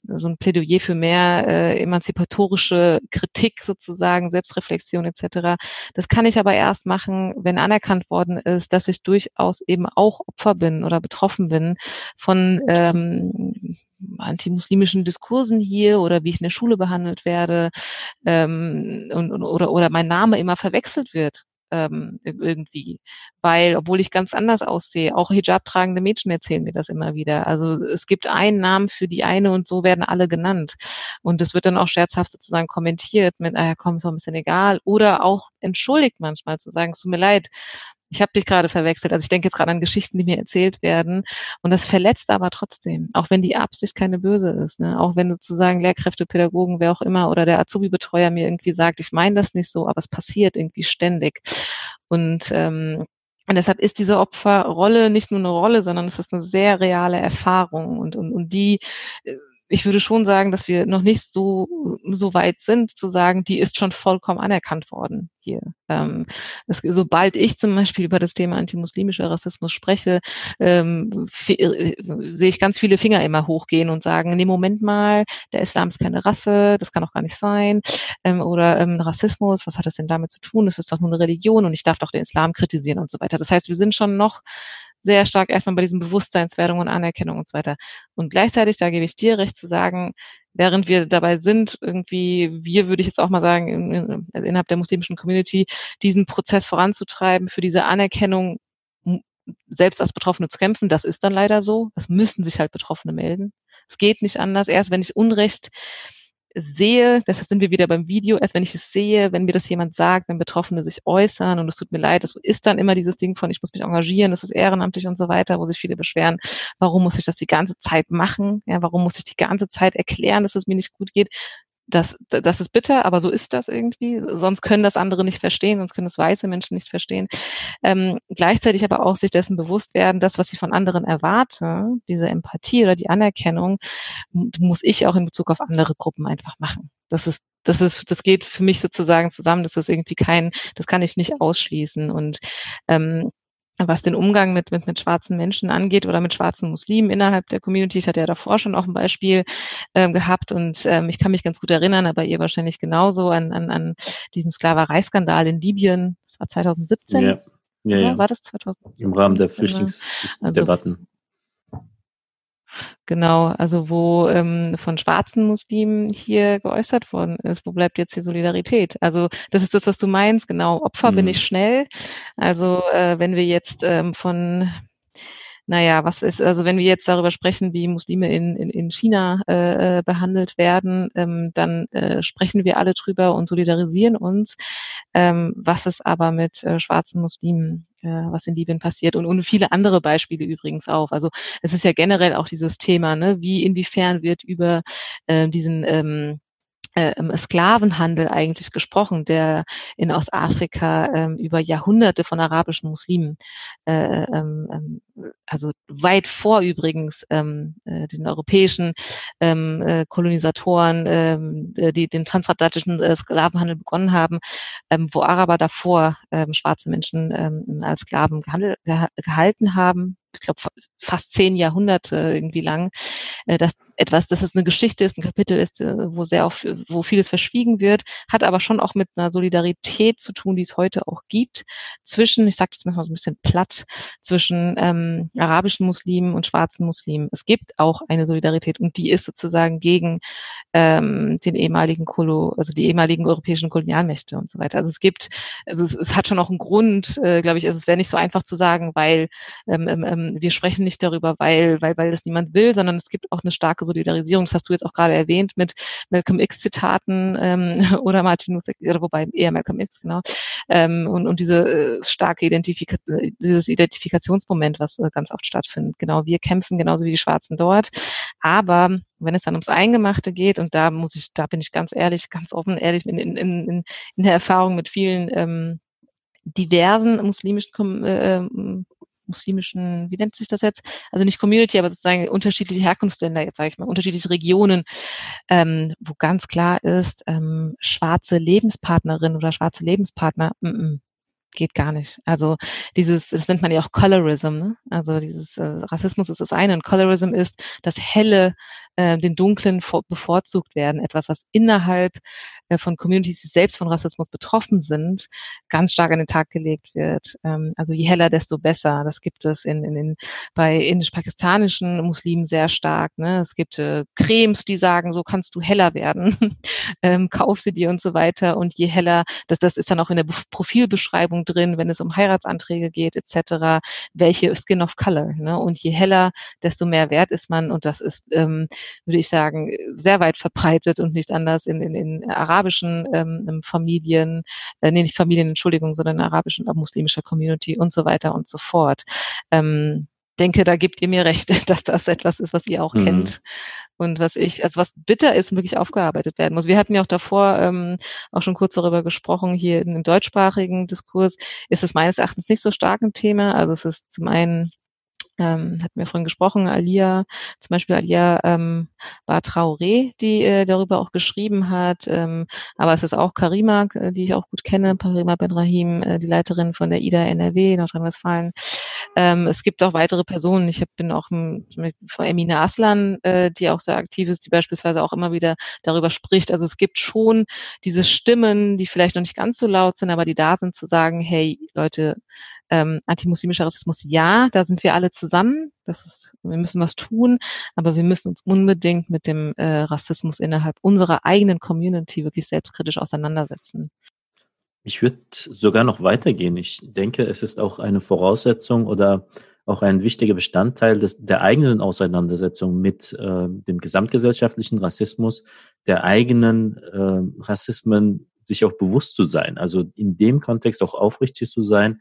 so ein Plädoyer für mehr äh, emanzipatorische Kritik sozusagen, Selbstreflexion etc. Das kann ich aber erst machen, wenn anerkannt worden ist, dass ich durchaus eben auch Opfer bin oder betroffen bin von ähm, antimuslimischen Diskursen hier oder wie ich in der Schule behandelt werde ähm, und, oder, oder mein Name immer verwechselt wird ähm, irgendwie, weil obwohl ich ganz anders aussehe, auch Hijab tragende Mädchen erzählen mir das immer wieder. Also es gibt einen Namen für die eine und so werden alle genannt und es wird dann auch scherzhaft sozusagen kommentiert mit, ah, komm, ist doch ein bisschen egal oder auch entschuldigt manchmal zu sagen, es tut mir leid, ich habe dich gerade verwechselt. Also ich denke jetzt gerade an Geschichten, die mir erzählt werden. Und das verletzt aber trotzdem, auch wenn die Absicht keine böse ist. Ne? Auch wenn sozusagen Lehrkräfte, Pädagogen, wer auch immer oder der Azubi-Betreuer mir irgendwie sagt, ich meine das nicht so, aber es passiert irgendwie ständig. Und ähm, und deshalb ist diese Opferrolle nicht nur eine Rolle, sondern es ist eine sehr reale Erfahrung. Und, und, und die äh, ich würde schon sagen, dass wir noch nicht so, so weit sind, zu sagen, die ist schon vollkommen anerkannt worden hier. Ähm, es, sobald ich zum Beispiel über das Thema antimuslimischer Rassismus spreche, ähm, äh, sehe ich ganz viele Finger immer hochgehen und sagen, nee, Moment mal, der Islam ist keine Rasse, das kann doch gar nicht sein. Ähm, oder ähm, Rassismus, was hat das denn damit zu tun? Es ist doch nur eine Religion und ich darf doch den Islam kritisieren und so weiter. Das heißt, wir sind schon noch sehr stark erstmal bei diesen Bewusstseinswerdung und Anerkennung und so weiter. Und gleichzeitig, da gebe ich dir recht zu sagen, während wir dabei sind, irgendwie, wir würde ich jetzt auch mal sagen, in, in, innerhalb der muslimischen Community, diesen Prozess voranzutreiben, für diese Anerkennung selbst als Betroffene zu kämpfen, das ist dann leider so. Das müssen sich halt Betroffene melden. Es geht nicht anders. Erst wenn ich Unrecht sehe, deshalb sind wir wieder beim Video, erst wenn ich es sehe, wenn mir das jemand sagt, wenn Betroffene sich äußern und es tut mir leid, das ist dann immer dieses Ding von, ich muss mich engagieren, das ist ehrenamtlich und so weiter, wo sich viele beschweren, warum muss ich das die ganze Zeit machen, ja, warum muss ich die ganze Zeit erklären, dass es mir nicht gut geht, das, das ist bitter, aber so ist das irgendwie. Sonst können das andere nicht verstehen, sonst können das weiße Menschen nicht verstehen. Ähm, gleichzeitig aber auch sich dessen bewusst werden, das, was ich von anderen erwarte, diese Empathie oder die Anerkennung, muss ich auch in Bezug auf andere Gruppen einfach machen. Das ist das ist, das geht für mich sozusagen zusammen. Das ist irgendwie kein, das kann ich nicht ausschließen. Und ähm, was den Umgang mit, mit, mit schwarzen Menschen angeht oder mit schwarzen Muslimen innerhalb der Community. Ich hatte ja davor schon auch ein Beispiel ähm, gehabt und ähm, ich kann mich ganz gut erinnern, aber ihr wahrscheinlich genauso an, an, an diesen Sklavereiskandal in Libyen. Das war 2017. Ja. Ja, ja. War das 2017? Im Rahmen der Flüchtlingsdebatten. Also, Genau, also wo ähm, von schwarzen Muslimen hier geäußert worden ist, wo bleibt jetzt die Solidarität? Also das ist das, was du meinst, genau, Opfer mhm. bin ich schnell. Also äh, wenn wir jetzt ähm, von naja, was ist, also wenn wir jetzt darüber sprechen, wie Muslime in, in, in China äh, äh, behandelt werden, ähm, dann äh, sprechen wir alle drüber und solidarisieren uns. Ähm, was ist aber mit äh, schwarzen Muslimen, äh, was in Libyen passiert und, und viele andere Beispiele übrigens auch. Also es ist ja generell auch dieses Thema, ne, wie inwiefern wird über äh, diesen ähm, äh, Sklavenhandel eigentlich gesprochen, der in Ostafrika ähm, über Jahrhunderte von arabischen Muslimen, äh, ähm, ähm also weit vor übrigens ähm, äh, den europäischen ähm, äh, Kolonisatoren, ähm, äh, die den transatlantischen äh, Sklavenhandel begonnen haben, ähm, wo Araber davor schwarze Menschen als Sklaven gehandel, gehalten haben, ich glaube, fast zehn Jahrhunderte irgendwie lang, äh, dass etwas, dass es eine Geschichte ist, ein Kapitel ist, äh, wo sehr oft, wo vieles verschwiegen wird, hat aber schon auch mit einer Solidarität zu tun, die es heute auch gibt, zwischen, ich sage das manchmal so ein bisschen platt, zwischen ähm, arabischen Muslimen und schwarzen Muslimen. Es gibt auch eine Solidarität und die ist sozusagen gegen ähm, den ehemaligen Kolo, also die ehemaligen europäischen Kolonialmächte und so weiter. Also es gibt, also es, es hat schon auch einen Grund, äh, glaube ich, also es wäre nicht so einfach zu sagen, weil ähm, ähm, ähm wir sprechen nicht darüber, weil, weil, weil das niemand will, sondern es gibt auch eine starke Solidarisierung. Das hast du jetzt auch gerade erwähnt mit Malcolm X-Zitaten ähm, oder Martin Luther, oder wobei eher Malcolm X, genau. Ähm, und, und diese äh, starke Identifika dieses Identifikationsmoment, was äh, ganz oft stattfindet. Genau, wir kämpfen genauso wie die Schwarzen dort. Aber wenn es dann ums Eingemachte geht, und da muss ich, da bin ich ganz ehrlich, ganz offen, ehrlich, in, in, in, in der Erfahrung mit vielen ähm, diversen muslimischen äh, muslimischen, wie nennt sich das jetzt? Also nicht Community, aber sozusagen unterschiedliche Herkunftsländer, jetzt sage ich mal, unterschiedliche Regionen, ähm, wo ganz klar ist, ähm, schwarze Lebenspartnerin oder schwarze Lebenspartner, mm -mm, geht gar nicht. Also dieses, das nennt man ja auch Colorism, ne? Also dieses äh, Rassismus ist das eine und Colorism ist das helle äh, den Dunklen bevorzugt werden, etwas, was innerhalb äh, von Communities, die selbst von Rassismus betroffen sind, ganz stark an den Tag gelegt wird. Ähm, also je heller, desto besser. Das gibt es in, in, in bei indisch-pakistanischen Muslimen sehr stark. Ne? Es gibt äh, Cremes, die sagen, so kannst du heller werden, ähm, kauf sie dir und so weiter. Und je heller, das, das ist dann auch in der Profilbeschreibung drin, wenn es um Heiratsanträge geht etc., welche Skin of Color. Ne? Und je heller, desto mehr wert ist man. Und das ist, ähm, würde ich sagen, sehr weit verbreitet und nicht anders in, in, in arabischen ähm, Familien, äh, nee, nicht Familien, Entschuldigung, sondern in arabischen, muslimischer Community und so weiter und so fort. Ähm, denke, da gebt ihr mir recht, dass das etwas ist, was ihr auch mhm. kennt und was ich, also was bitter ist, wirklich aufgearbeitet werden muss. Wir hatten ja auch davor ähm, auch schon kurz darüber gesprochen, hier im deutschsprachigen Diskurs ist es meines Erachtens nicht so stark ein Thema. Also es ist zum einen ähm, hatten wir vorhin gesprochen, Alia, zum Beispiel Alia ähm, Traoré, die äh, darüber auch geschrieben hat, ähm, aber es ist auch Karima, äh, die ich auch gut kenne, Karima Benrahim, äh, die Leiterin von der IDA NRW, Nordrhein-Westfalen. Ähm, es gibt auch weitere Personen, ich hab, bin auch mit Emine Aslan, äh, die auch sehr aktiv ist, die beispielsweise auch immer wieder darüber spricht. Also es gibt schon diese Stimmen, die vielleicht noch nicht ganz so laut sind, aber die da sind zu sagen, hey Leute, ähm, antimuslimischer Rassismus, ja, da sind wir alle zusammen. Das ist, wir müssen was tun, aber wir müssen uns unbedingt mit dem äh, Rassismus innerhalb unserer eigenen Community wirklich selbstkritisch auseinandersetzen. Ich würde sogar noch weitergehen. Ich denke, es ist auch eine Voraussetzung oder auch ein wichtiger Bestandteil des, der eigenen Auseinandersetzung mit äh, dem gesamtgesellschaftlichen Rassismus, der eigenen äh, Rassismen sich auch bewusst zu sein. Also in dem Kontext auch aufrichtig zu sein,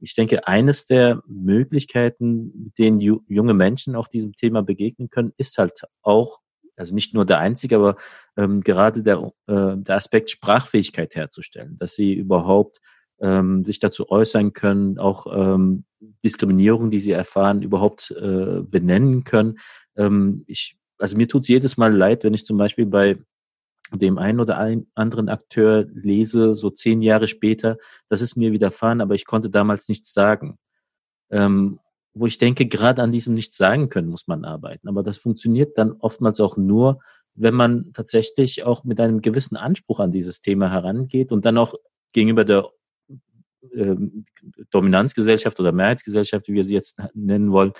ich denke, eines der Möglichkeiten, mit denen junge Menschen auch diesem Thema begegnen können, ist halt auch, also nicht nur der einzige, aber ähm, gerade der, äh, der Aspekt Sprachfähigkeit herzustellen, dass sie überhaupt ähm, sich dazu äußern können, auch ähm, Diskriminierung, die sie erfahren, überhaupt äh, benennen können. Ähm, ich, also mir tut es jedes Mal leid, wenn ich zum Beispiel bei dem einen oder ein anderen Akteur lese, so zehn Jahre später, das ist mir widerfahren, aber ich konnte damals nichts sagen. Ähm, wo ich denke, gerade an diesem Nichts sagen können muss man arbeiten. Aber das funktioniert dann oftmals auch nur, wenn man tatsächlich auch mit einem gewissen Anspruch an dieses Thema herangeht und dann auch gegenüber der ähm, Dominanzgesellschaft oder Mehrheitsgesellschaft, wie wir sie jetzt nennen wollen,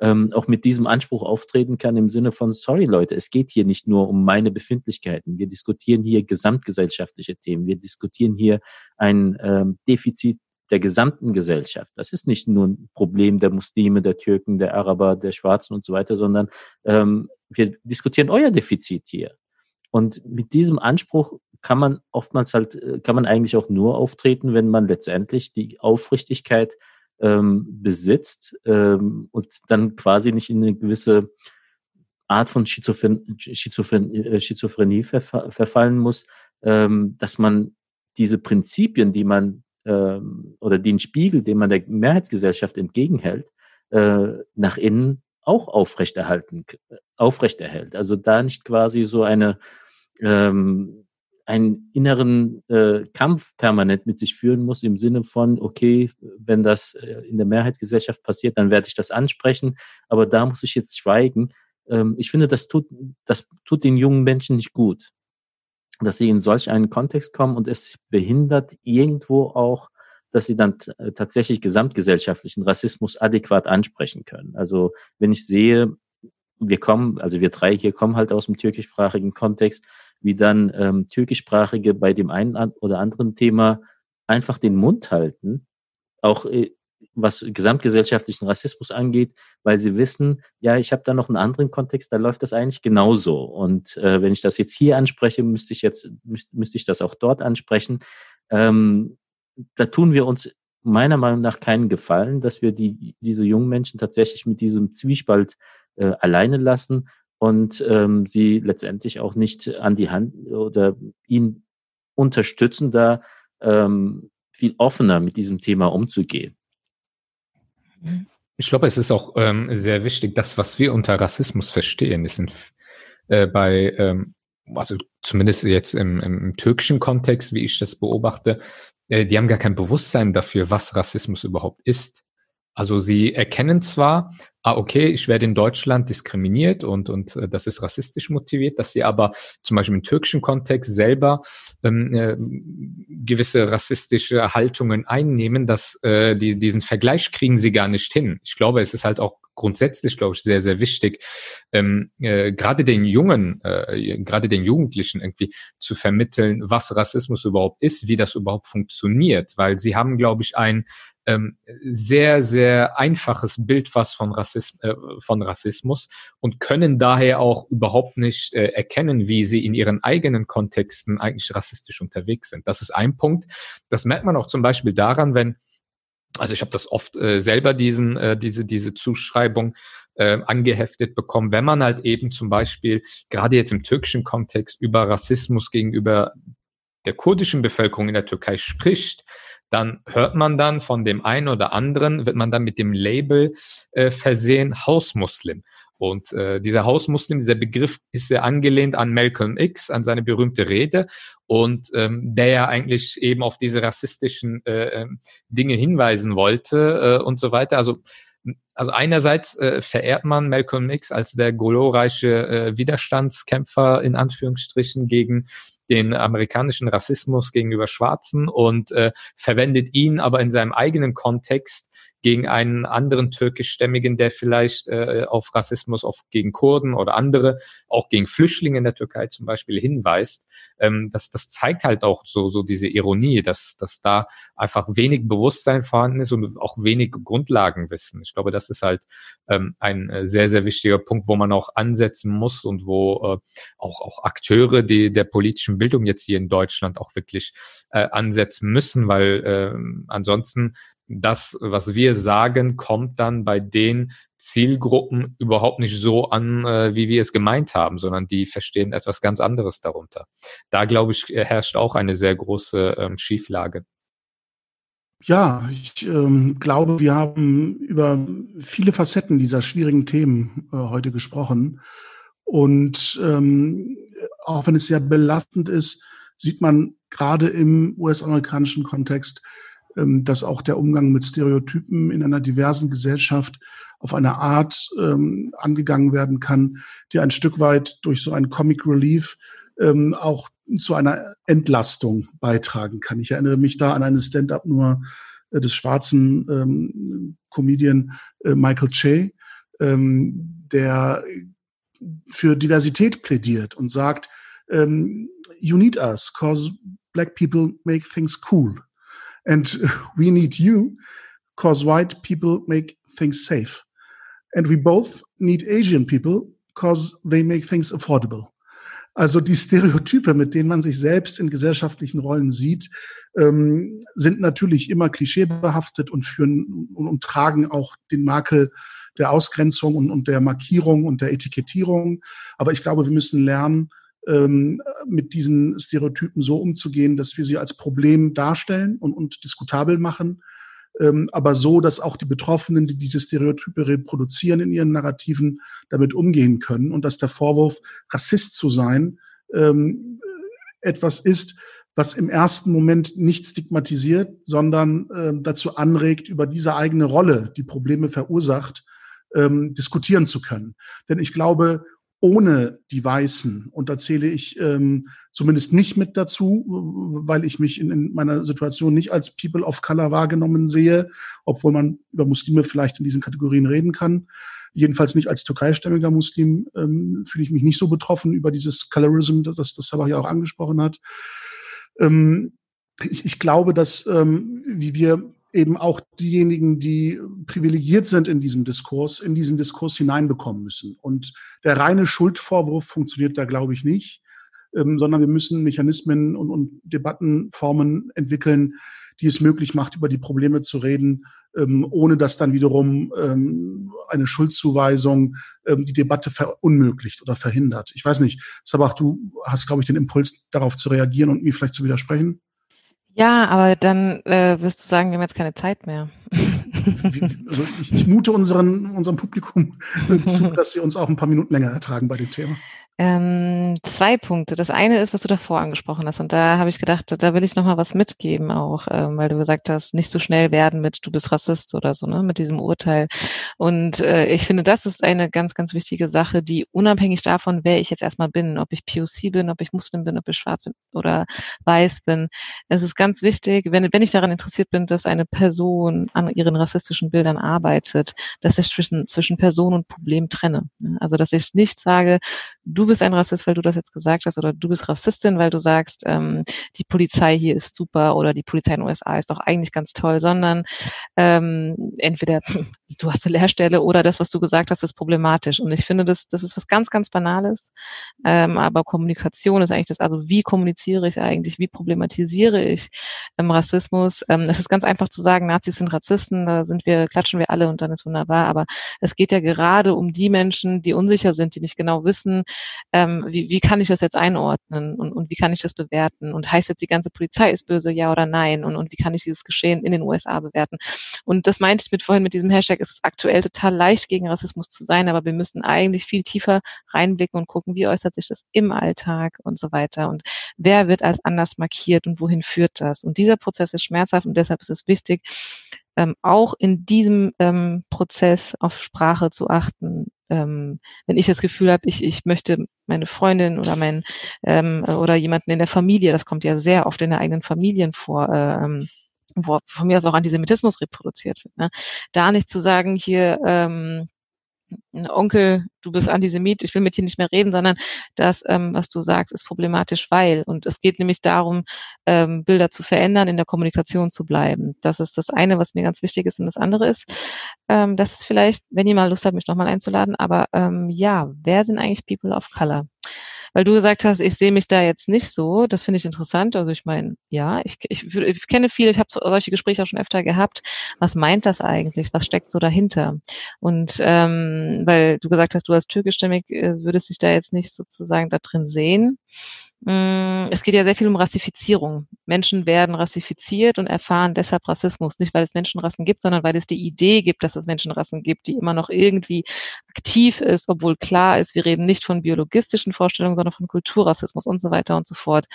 ähm, auch mit diesem Anspruch auftreten kann im Sinne von, sorry Leute, es geht hier nicht nur um meine Befindlichkeiten. Wir diskutieren hier gesamtgesellschaftliche Themen. Wir diskutieren hier ein ähm, Defizit der gesamten Gesellschaft. Das ist nicht nur ein Problem der Muslime, der Türken, der Araber, der Schwarzen und so weiter, sondern ähm, wir diskutieren euer Defizit hier. Und mit diesem Anspruch kann man oftmals halt, äh, kann man eigentlich auch nur auftreten, wenn man letztendlich die Aufrichtigkeit ähm, besitzt ähm, und dann quasi nicht in eine gewisse Art von Schizophren Schizophren äh, Schizophrenie verfa verfallen muss, ähm, dass man diese Prinzipien, die man ähm, oder den Spiegel, den man der Mehrheitsgesellschaft entgegenhält, äh, nach innen auch aufrechterhalten, aufrechterhält. Also da nicht quasi so eine ähm, einen inneren äh, Kampf permanent mit sich führen muss im Sinne von, okay, wenn das äh, in der Mehrheitsgesellschaft passiert, dann werde ich das ansprechen, aber da muss ich jetzt schweigen. Ähm, ich finde, das tut, das tut den jungen Menschen nicht gut, dass sie in solch einen Kontext kommen und es behindert irgendwo auch, dass sie dann äh, tatsächlich gesamtgesellschaftlichen Rassismus adäquat ansprechen können. Also wenn ich sehe, wir kommen, also wir drei hier kommen halt aus dem türkischsprachigen Kontext, wie dann ähm, türkischsprachige bei dem einen oder anderen Thema einfach den Mund halten, auch äh, was gesamtgesellschaftlichen Rassismus angeht, weil sie wissen, ja, ich habe da noch einen anderen Kontext, da läuft das eigentlich genauso. Und äh, wenn ich das jetzt hier anspreche, müsste ich jetzt müsste, ich das auch dort ansprechen. Ähm, da tun wir uns meiner Meinung nach keinen Gefallen, dass wir die, diese jungen Menschen tatsächlich mit diesem Zwiespalt äh, alleine lassen und ähm, sie letztendlich auch nicht an die Hand oder ihn unterstützen, da ähm, viel offener mit diesem Thema umzugehen. Ich glaube, es ist auch ähm, sehr wichtig, das, was wir unter Rassismus verstehen, ist in, äh, bei, ähm, also zumindest jetzt im, im türkischen Kontext, wie ich das beobachte, äh, die haben gar kein Bewusstsein dafür, was Rassismus überhaupt ist. Also sie erkennen zwar, ah, okay, ich werde in Deutschland diskriminiert und, und äh, das ist rassistisch motiviert, dass sie aber zum Beispiel im türkischen Kontext selber ähm, äh, gewisse rassistische Haltungen einnehmen, dass äh, die, diesen Vergleich kriegen sie gar nicht hin. Ich glaube, es ist halt auch grundsätzlich, glaube ich, sehr, sehr wichtig, ähm, äh, gerade den Jungen, äh, gerade den Jugendlichen irgendwie zu vermitteln, was Rassismus überhaupt ist, wie das überhaupt funktioniert, weil sie haben, glaube ich, ein ähm, sehr, sehr einfaches Bild was von, Rassism, äh, von Rassismus und können daher auch überhaupt nicht äh, erkennen, wie sie in ihren eigenen Kontexten eigentlich rassistisch unterwegs sind. Das ist ein Punkt. Das merkt man auch zum Beispiel daran, wenn also ich habe das oft äh, selber diesen äh, diese diese Zuschreibung äh, angeheftet bekommen, wenn man halt eben zum Beispiel gerade jetzt im türkischen Kontext über Rassismus gegenüber der kurdischen Bevölkerung in der Türkei spricht, dann hört man dann von dem einen oder anderen, wird man dann mit dem Label äh, versehen, Hausmuslim. Und äh, dieser Hausmuslim, dieser Begriff ist sehr angelehnt an Malcolm X, an seine berühmte Rede und ähm, der ja eigentlich eben auf diese rassistischen äh, ähm, Dinge hinweisen wollte äh, und so weiter. Also also einerseits äh, verehrt man Malcolm X als der glorreiche äh, Widerstandskämpfer in Anführungsstrichen gegen den amerikanischen Rassismus gegenüber Schwarzen und äh, verwendet ihn aber in seinem eigenen Kontext gegen einen anderen türkischstämmigen, der vielleicht äh, auf Rassismus auf, gegen Kurden oder andere, auch gegen Flüchtlinge in der Türkei zum Beispiel hinweist. Ähm, das, das zeigt halt auch so, so diese Ironie, dass, dass da einfach wenig Bewusstsein vorhanden ist und auch wenig Grundlagenwissen. Ich glaube, das ist halt ähm, ein äh, sehr, sehr wichtiger Punkt, wo man auch ansetzen muss und wo äh, auch, auch Akteure die, der politischen Bildung jetzt hier in Deutschland auch wirklich äh, ansetzen müssen, weil äh, ansonsten das, was wir sagen, kommt dann bei den Zielgruppen überhaupt nicht so an, äh, wie wir es gemeint haben, sondern die verstehen etwas ganz anderes darunter. Da, glaube ich, herrscht auch eine sehr große ähm, Schieflage. Ja, ich ähm, glaube, wir haben über viele Facetten dieser schwierigen Themen äh, heute gesprochen. Und ähm, auch wenn es sehr belastend ist, sieht man gerade im US-amerikanischen Kontext, dass auch der Umgang mit Stereotypen in einer diversen Gesellschaft auf eine Art ähm, angegangen werden kann, die ein Stück weit durch so ein Comic Relief ähm, auch zu einer Entlastung beitragen kann. Ich erinnere mich da an eine Stand-up-Nummer äh, des schwarzen ähm, Comedian äh, Michael Che, ähm, der für Diversität plädiert und sagt, ähm, you need us, cause black people make things cool. And we need you because white people make things safe. And we both need Asian people because they make things affordable. Also die Stereotype, mit denen man sich selbst in gesellschaftlichen Rollen sieht, ähm, sind natürlich immer klischeebehaftet und führen und, und, tragen auch den Makel der Ausgrenzung und, und der Markierung und der Etikettierung. Aber ich glaube, wir müssen lernen, ähm, mit diesen Stereotypen so umzugehen, dass wir sie als Problem darstellen und, und diskutabel machen, ähm, aber so, dass auch die Betroffenen, die diese Stereotype reproduzieren in ihren Narrativen, damit umgehen können und dass der Vorwurf, Rassist zu sein, ähm, etwas ist, was im ersten Moment nicht stigmatisiert, sondern dazu anregt, über diese eigene Rolle, die Probleme verursacht, diskutieren zu können. Denn ich glaube, ohne die Weißen. Und da zähle ich ähm, zumindest nicht mit dazu, weil ich mich in, in, meiner Situation nicht als People of Color wahrgenommen sehe, obwohl man über Muslime vielleicht in diesen Kategorien reden kann. Jedenfalls nicht als türkeistämmiger Muslim ähm, fühle ich mich nicht so betroffen über dieses Colorism, das das Sabah ja auch angesprochen hat. Ähm, ich, ich glaube, dass ähm, wie wir eben auch diejenigen, die privilegiert sind in diesem Diskurs, in diesen Diskurs hineinbekommen müssen. Und der reine Schuldvorwurf funktioniert da, glaube ich, nicht, ähm, sondern wir müssen Mechanismen und, und Debattenformen entwickeln, die es möglich macht, über die Probleme zu reden, ähm, ohne dass dann wiederum ähm, eine Schuldzuweisung ähm, die Debatte verunmöglicht oder verhindert. Ich weiß nicht, Sabach, du hast, glaube ich, den Impuls, darauf zu reagieren und mir vielleicht zu widersprechen. Ja, aber dann äh, wirst du sagen, wir haben jetzt keine Zeit mehr. also ich, ich mute unseren, unserem Publikum zu, dass sie uns auch ein paar Minuten länger ertragen bei dem Thema. Ähm, zwei Punkte. Das eine ist, was du davor angesprochen hast. Und da habe ich gedacht, da will ich nochmal was mitgeben auch, ähm, weil du gesagt hast, nicht so schnell werden mit du bist Rassist oder so, ne, mit diesem Urteil. Und äh, ich finde, das ist eine ganz, ganz wichtige Sache, die unabhängig davon, wer ich jetzt erstmal bin, ob ich POC bin, ob ich Muslim bin, ob ich schwarz bin oder weiß bin. Es ist ganz wichtig, wenn, wenn ich daran interessiert bin, dass eine Person an ihren rassistischen Bildern arbeitet, dass ich zwischen, zwischen Person und Problem trenne. Also, dass ich nicht sage, du bist ein Rassist, weil du das jetzt gesagt hast, oder du bist Rassistin, weil du sagst, ähm, die Polizei hier ist super oder die Polizei in den USA ist doch eigentlich ganz toll, sondern ähm, entweder du hast eine Lehrstelle oder das, was du gesagt hast, ist problematisch. Und ich finde, das, das ist was ganz, ganz Banales. Ähm, aber Kommunikation ist eigentlich das, also wie kommuniziere ich eigentlich, wie problematisiere ich ähm, Rassismus? Ähm, es ist ganz einfach zu sagen, Nazis sind Rassisten, da sind wir, klatschen wir alle und dann ist wunderbar. Aber es geht ja gerade um die Menschen, die unsicher sind, die nicht genau wissen, ähm, wie, wie kann ich das jetzt einordnen und, und wie kann ich das bewerten? Und heißt jetzt, die ganze Polizei ist böse, ja oder nein? Und, und wie kann ich dieses Geschehen in den USA bewerten? Und das meinte ich mit vorhin mit diesem Hashtag, es ist aktuell total leicht gegen Rassismus zu sein, aber wir müssen eigentlich viel tiefer reinblicken und gucken, wie äußert sich das im Alltag und so weiter und wer wird als anders markiert und wohin führt das? Und dieser Prozess ist schmerzhaft und deshalb ist es wichtig, ähm, auch in diesem ähm, Prozess auf Sprache zu achten. Ähm, wenn ich das Gefühl habe, ich, ich möchte meine Freundin oder mein ähm, oder jemanden in der Familie, das kommt ja sehr oft in der eigenen Familien vor, äh, ähm, wo von mir aus auch Antisemitismus reproduziert wird. Ne? Da nicht zu sagen, hier, ähm, Onkel, du bist Antisemit, ich will mit dir nicht mehr reden, sondern das, ähm, was du sagst, ist problematisch, weil. Und es geht nämlich darum, ähm, Bilder zu verändern, in der Kommunikation zu bleiben. Das ist das eine, was mir ganz wichtig ist. Und das andere ist, ähm, das ist vielleicht, wenn ihr mal Lust habt, mich nochmal einzuladen, aber ähm, ja, wer sind eigentlich People of Color? Weil du gesagt hast, ich sehe mich da jetzt nicht so. Das finde ich interessant. Also ich meine, ja, ich, ich, ich kenne viele, ich habe solche Gespräche auch schon öfter gehabt. Was meint das eigentlich? Was steckt so dahinter? Und ähm, weil du gesagt hast, du als türkischstämmig äh, würdest dich da jetzt nicht sozusagen da drin sehen. Mm, es geht ja sehr viel um Rassifizierung. Menschen werden rassifiziert und erfahren deshalb Rassismus. Nicht, weil es Menschenrassen gibt, sondern weil es die Idee gibt, dass es Menschenrassen gibt, die immer noch irgendwie aktiv ist, obwohl klar ist, wir reden nicht von biologistischen Vorstellungen, sondern von Kulturrassismus und so weiter und so fort.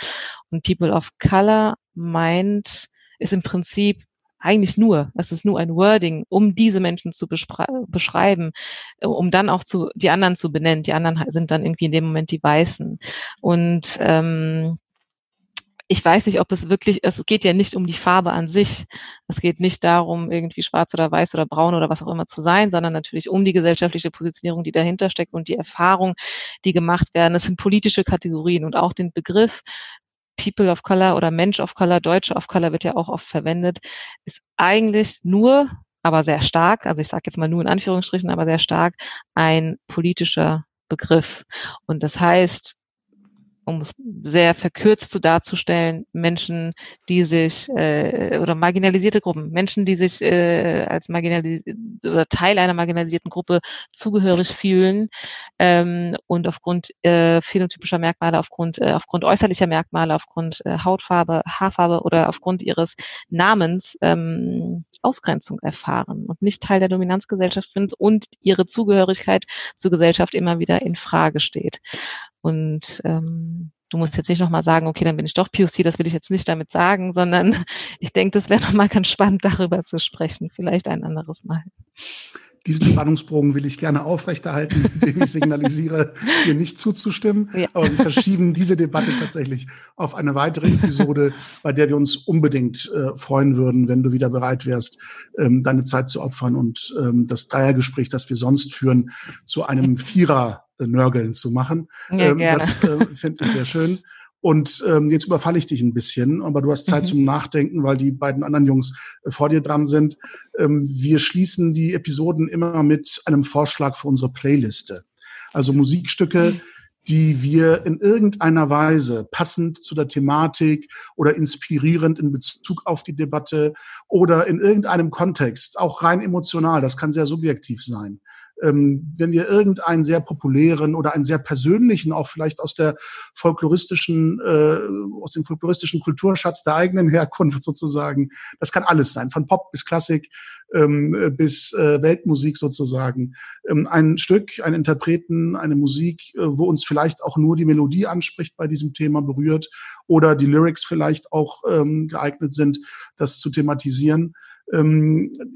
Und People of Color meint, ist im Prinzip eigentlich nur, es ist nur ein Wording, um diese Menschen zu beschreiben, äh, um dann auch zu die anderen zu benennen. Die anderen sind dann irgendwie in dem Moment die Weißen. Und ähm, ich weiß nicht, ob es wirklich, es geht ja nicht um die Farbe an sich. Es geht nicht darum, irgendwie schwarz oder weiß oder braun oder was auch immer zu sein, sondern natürlich um die gesellschaftliche Positionierung, die dahinter steckt und die Erfahrung, die gemacht werden. Es sind politische Kategorien und auch den Begriff People of Color oder Mensch of Color, Deutsche of Color wird ja auch oft verwendet, ist eigentlich nur, aber sehr stark, also ich sage jetzt mal nur in Anführungsstrichen, aber sehr stark ein politischer Begriff. Und das heißt, um es sehr verkürzt zu darzustellen, Menschen, die sich äh, oder marginalisierte Gruppen, Menschen, die sich äh, als marginalisiert oder Teil einer marginalisierten Gruppe zugehörig fühlen ähm, und aufgrund äh, phänotypischer Merkmale, aufgrund äh, aufgrund äußerlicher Merkmale, aufgrund äh, Hautfarbe, Haarfarbe oder aufgrund ihres Namens ähm, Ausgrenzung erfahren und nicht Teil der Dominanzgesellschaft sind und ihre Zugehörigkeit zur Gesellschaft immer wieder in Frage steht. Und ähm, du musst jetzt nicht nochmal sagen, okay, dann bin ich doch POC, das will ich jetzt nicht damit sagen, sondern ich denke, das wäre nochmal ganz spannend, darüber zu sprechen. Vielleicht ein anderes Mal. Diesen Spannungsbogen will ich gerne aufrechterhalten, indem ich signalisiere, hier nicht zuzustimmen. Ja. Aber wir verschieben diese Debatte tatsächlich auf eine weitere Episode, bei der wir uns unbedingt äh, freuen würden, wenn du wieder bereit wärst, ähm, deine Zeit zu opfern und ähm, das Dreiergespräch, das wir sonst führen, zu einem Vierer Nörgeln zu machen. Ja, ähm, das äh, finde ich sehr schön. Und ähm, jetzt überfalle ich dich ein bisschen, aber du hast Zeit mhm. zum Nachdenken, weil die beiden anderen Jungs äh, vor dir dran sind. Ähm, wir schließen die Episoden immer mit einem Vorschlag für unsere Playliste. Also Musikstücke, mhm. die wir in irgendeiner Weise passend zu der Thematik oder inspirierend in Bezug auf die Debatte oder in irgendeinem Kontext, auch rein emotional, das kann sehr subjektiv sein, ähm, wenn ihr irgendeinen sehr populären oder einen sehr persönlichen, auch vielleicht aus der folkloristischen, äh, aus dem folkloristischen Kulturschatz der eigenen Herkunft sozusagen, das kann alles sein, von Pop bis Klassik ähm, bis äh, Weltmusik sozusagen, ähm, ein Stück, ein Interpreten, eine Musik, äh, wo uns vielleicht auch nur die Melodie anspricht bei diesem Thema berührt oder die Lyrics vielleicht auch ähm, geeignet sind, das zu thematisieren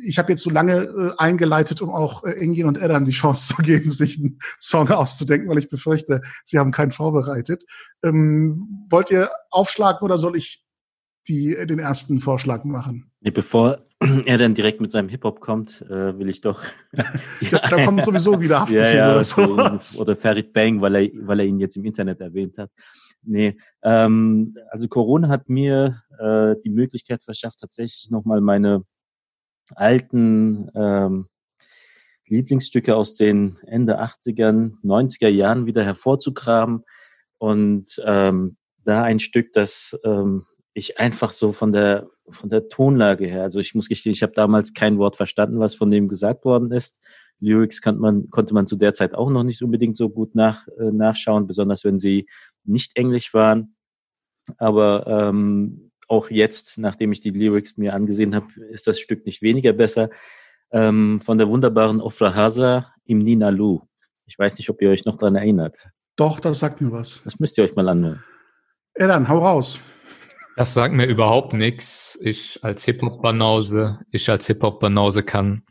ich habe jetzt so lange äh, eingeleitet, um auch äh, Engin und Edan die Chance zu geben, sich einen Song auszudenken, weil ich befürchte, sie haben keinen vorbereitet. Ähm, wollt ihr aufschlagen oder soll ich die, den ersten Vorschlag machen? Nee, bevor er dann direkt mit seinem Hip-Hop kommt, äh, will ich doch. da, da kommt sowieso wieder Haftbefehl ja, ja, oder so. Oder Farid Bang, weil er, weil er ihn jetzt im Internet erwähnt hat. Nee, ähm, also Corona hat mir äh, die Möglichkeit verschafft, tatsächlich nochmal meine alten ähm, Lieblingsstücke aus den Ende 80er, 90er Jahren wieder hervorzugraben und ähm, da ein Stück, das ähm, ich einfach so von der von der Tonlage her, also ich muss gestehen, ich habe damals kein Wort verstanden, was von dem gesagt worden ist. Lyrics konnte man, konnte man zu der Zeit auch noch nicht unbedingt so gut nach, äh, nachschauen, besonders wenn sie nicht englisch waren. Aber ähm, auch jetzt, nachdem ich die Lyrics mir angesehen habe, ist das Stück nicht weniger besser. Ähm, von der wunderbaren Ofra Haza im Nina Lu. Ich weiß nicht, ob ihr euch noch dran erinnert. Doch, das sagt mir was. Das müsst ihr euch mal anhören. Ja, dann hau raus. Das sagt mir überhaupt nichts. Ich als Hip-Hop-Banause, ich als Hip-Hop-Banause kann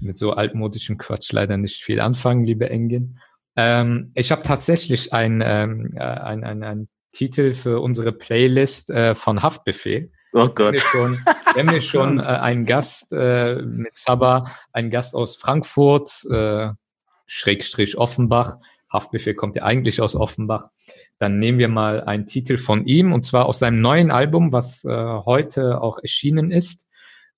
mit so altmodischem Quatsch leider nicht viel anfangen, liebe Engin. Ähm, ich habe tatsächlich ein, ähm, äh, ein, ein, ein Titel für unsere Playlist äh, von Haftbefehl. Oh Gott. Wir haben wir schon äh, einen Gast äh, mit Saba, einen Gast aus Frankfurt, äh, Schrägstrich Offenbach. Haftbefehl kommt ja eigentlich aus Offenbach. Dann nehmen wir mal einen Titel von ihm und zwar aus seinem neuen Album, was äh, heute auch erschienen ist.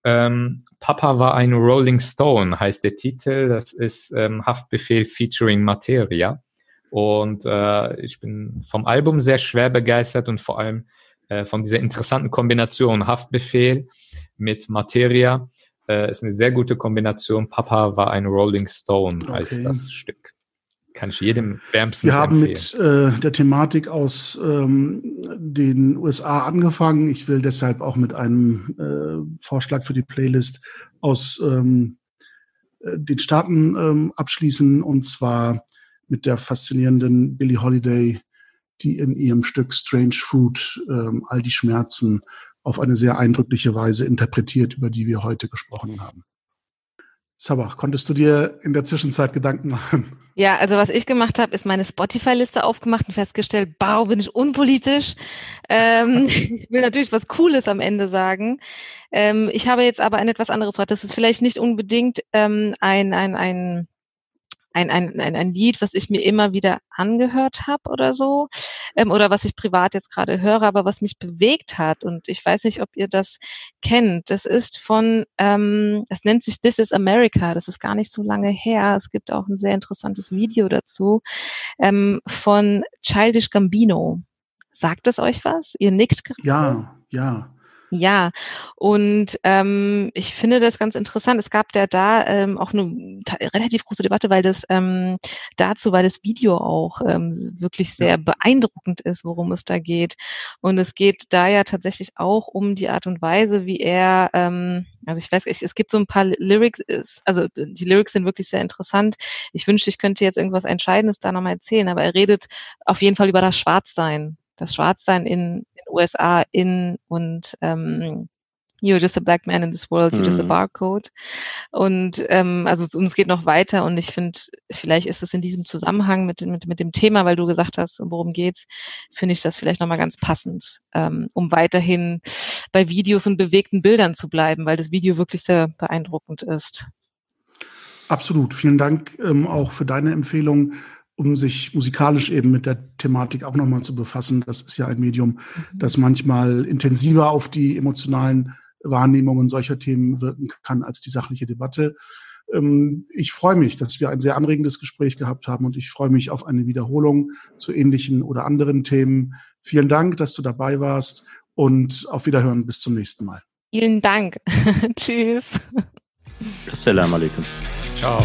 Ähm, Papa war ein Rolling Stone heißt der Titel. Das ist ähm, Haftbefehl featuring Materia. Und äh, ich bin vom Album sehr schwer begeistert und vor allem äh, von dieser interessanten Kombination Haftbefehl mit Materia. Äh, ist eine sehr gute Kombination. Papa war ein Rolling Stone, okay. heißt das Stück. Kann ich jedem wärmstens Wir haben empfehlen. mit äh, der Thematik aus ähm, den USA angefangen. Ich will deshalb auch mit einem äh, Vorschlag für die Playlist aus ähm, äh, den Staaten ähm, abschließen. Und zwar mit der faszinierenden Billie Holiday, die in ihrem Stück Strange Food ähm, all die Schmerzen auf eine sehr eindrückliche Weise interpretiert, über die wir heute gesprochen haben. Sabach, konntest du dir in der Zwischenzeit Gedanken machen? Ja, also was ich gemacht habe, ist meine Spotify-Liste aufgemacht und festgestellt, bau, bin ich unpolitisch. Ähm, ich will natürlich was Cooles am Ende sagen. Ähm, ich habe jetzt aber ein etwas anderes Das ist vielleicht nicht unbedingt ähm, ein, ein, ein ein, ein, ein, ein Lied, was ich mir immer wieder angehört habe oder so, ähm, oder was ich privat jetzt gerade höre, aber was mich bewegt hat. Und ich weiß nicht, ob ihr das kennt. Das ist von, ähm, es nennt sich This is America. Das ist gar nicht so lange her. Es gibt auch ein sehr interessantes Video dazu ähm, von Childish Gambino. Sagt es euch was? Ihr nickt gerade? Ja, ja. Ja, und ähm, ich finde das ganz interessant. Es gab ja da ähm, auch eine relativ große Debatte, weil das ähm, dazu, weil das Video auch ähm, wirklich sehr ja. beeindruckend ist, worum es da geht. Und es geht da ja tatsächlich auch um die Art und Weise, wie er, ähm, also ich weiß, ich, es gibt so ein paar Lyrics, also die Lyrics sind wirklich sehr interessant. Ich wünschte, ich könnte jetzt irgendwas Entscheidendes da nochmal erzählen, aber er redet auf jeden Fall über das Schwarzsein das Schwarzsein in, USA in und ähm, You're just a black man in this world, you're just a mhm. barcode. Und ähm, also es geht noch weiter und ich finde, vielleicht ist es in diesem Zusammenhang mit, mit, mit dem Thema, weil du gesagt hast, worum geht's, finde ich das vielleicht nochmal ganz passend, ähm, um weiterhin bei Videos und bewegten Bildern zu bleiben, weil das Video wirklich sehr beeindruckend ist. Absolut. Vielen Dank ähm, auch für deine Empfehlung um sich musikalisch eben mit der Thematik auch nochmal zu befassen. Das ist ja ein Medium, mhm. das manchmal intensiver auf die emotionalen Wahrnehmungen solcher Themen wirken kann als die sachliche Debatte. Ähm, ich freue mich, dass wir ein sehr anregendes Gespräch gehabt haben und ich freue mich auf eine Wiederholung zu ähnlichen oder anderen Themen. Vielen Dank, dass du dabei warst und auf Wiederhören bis zum nächsten Mal. Vielen Dank. Tschüss. Assalamu alaikum. Ciao.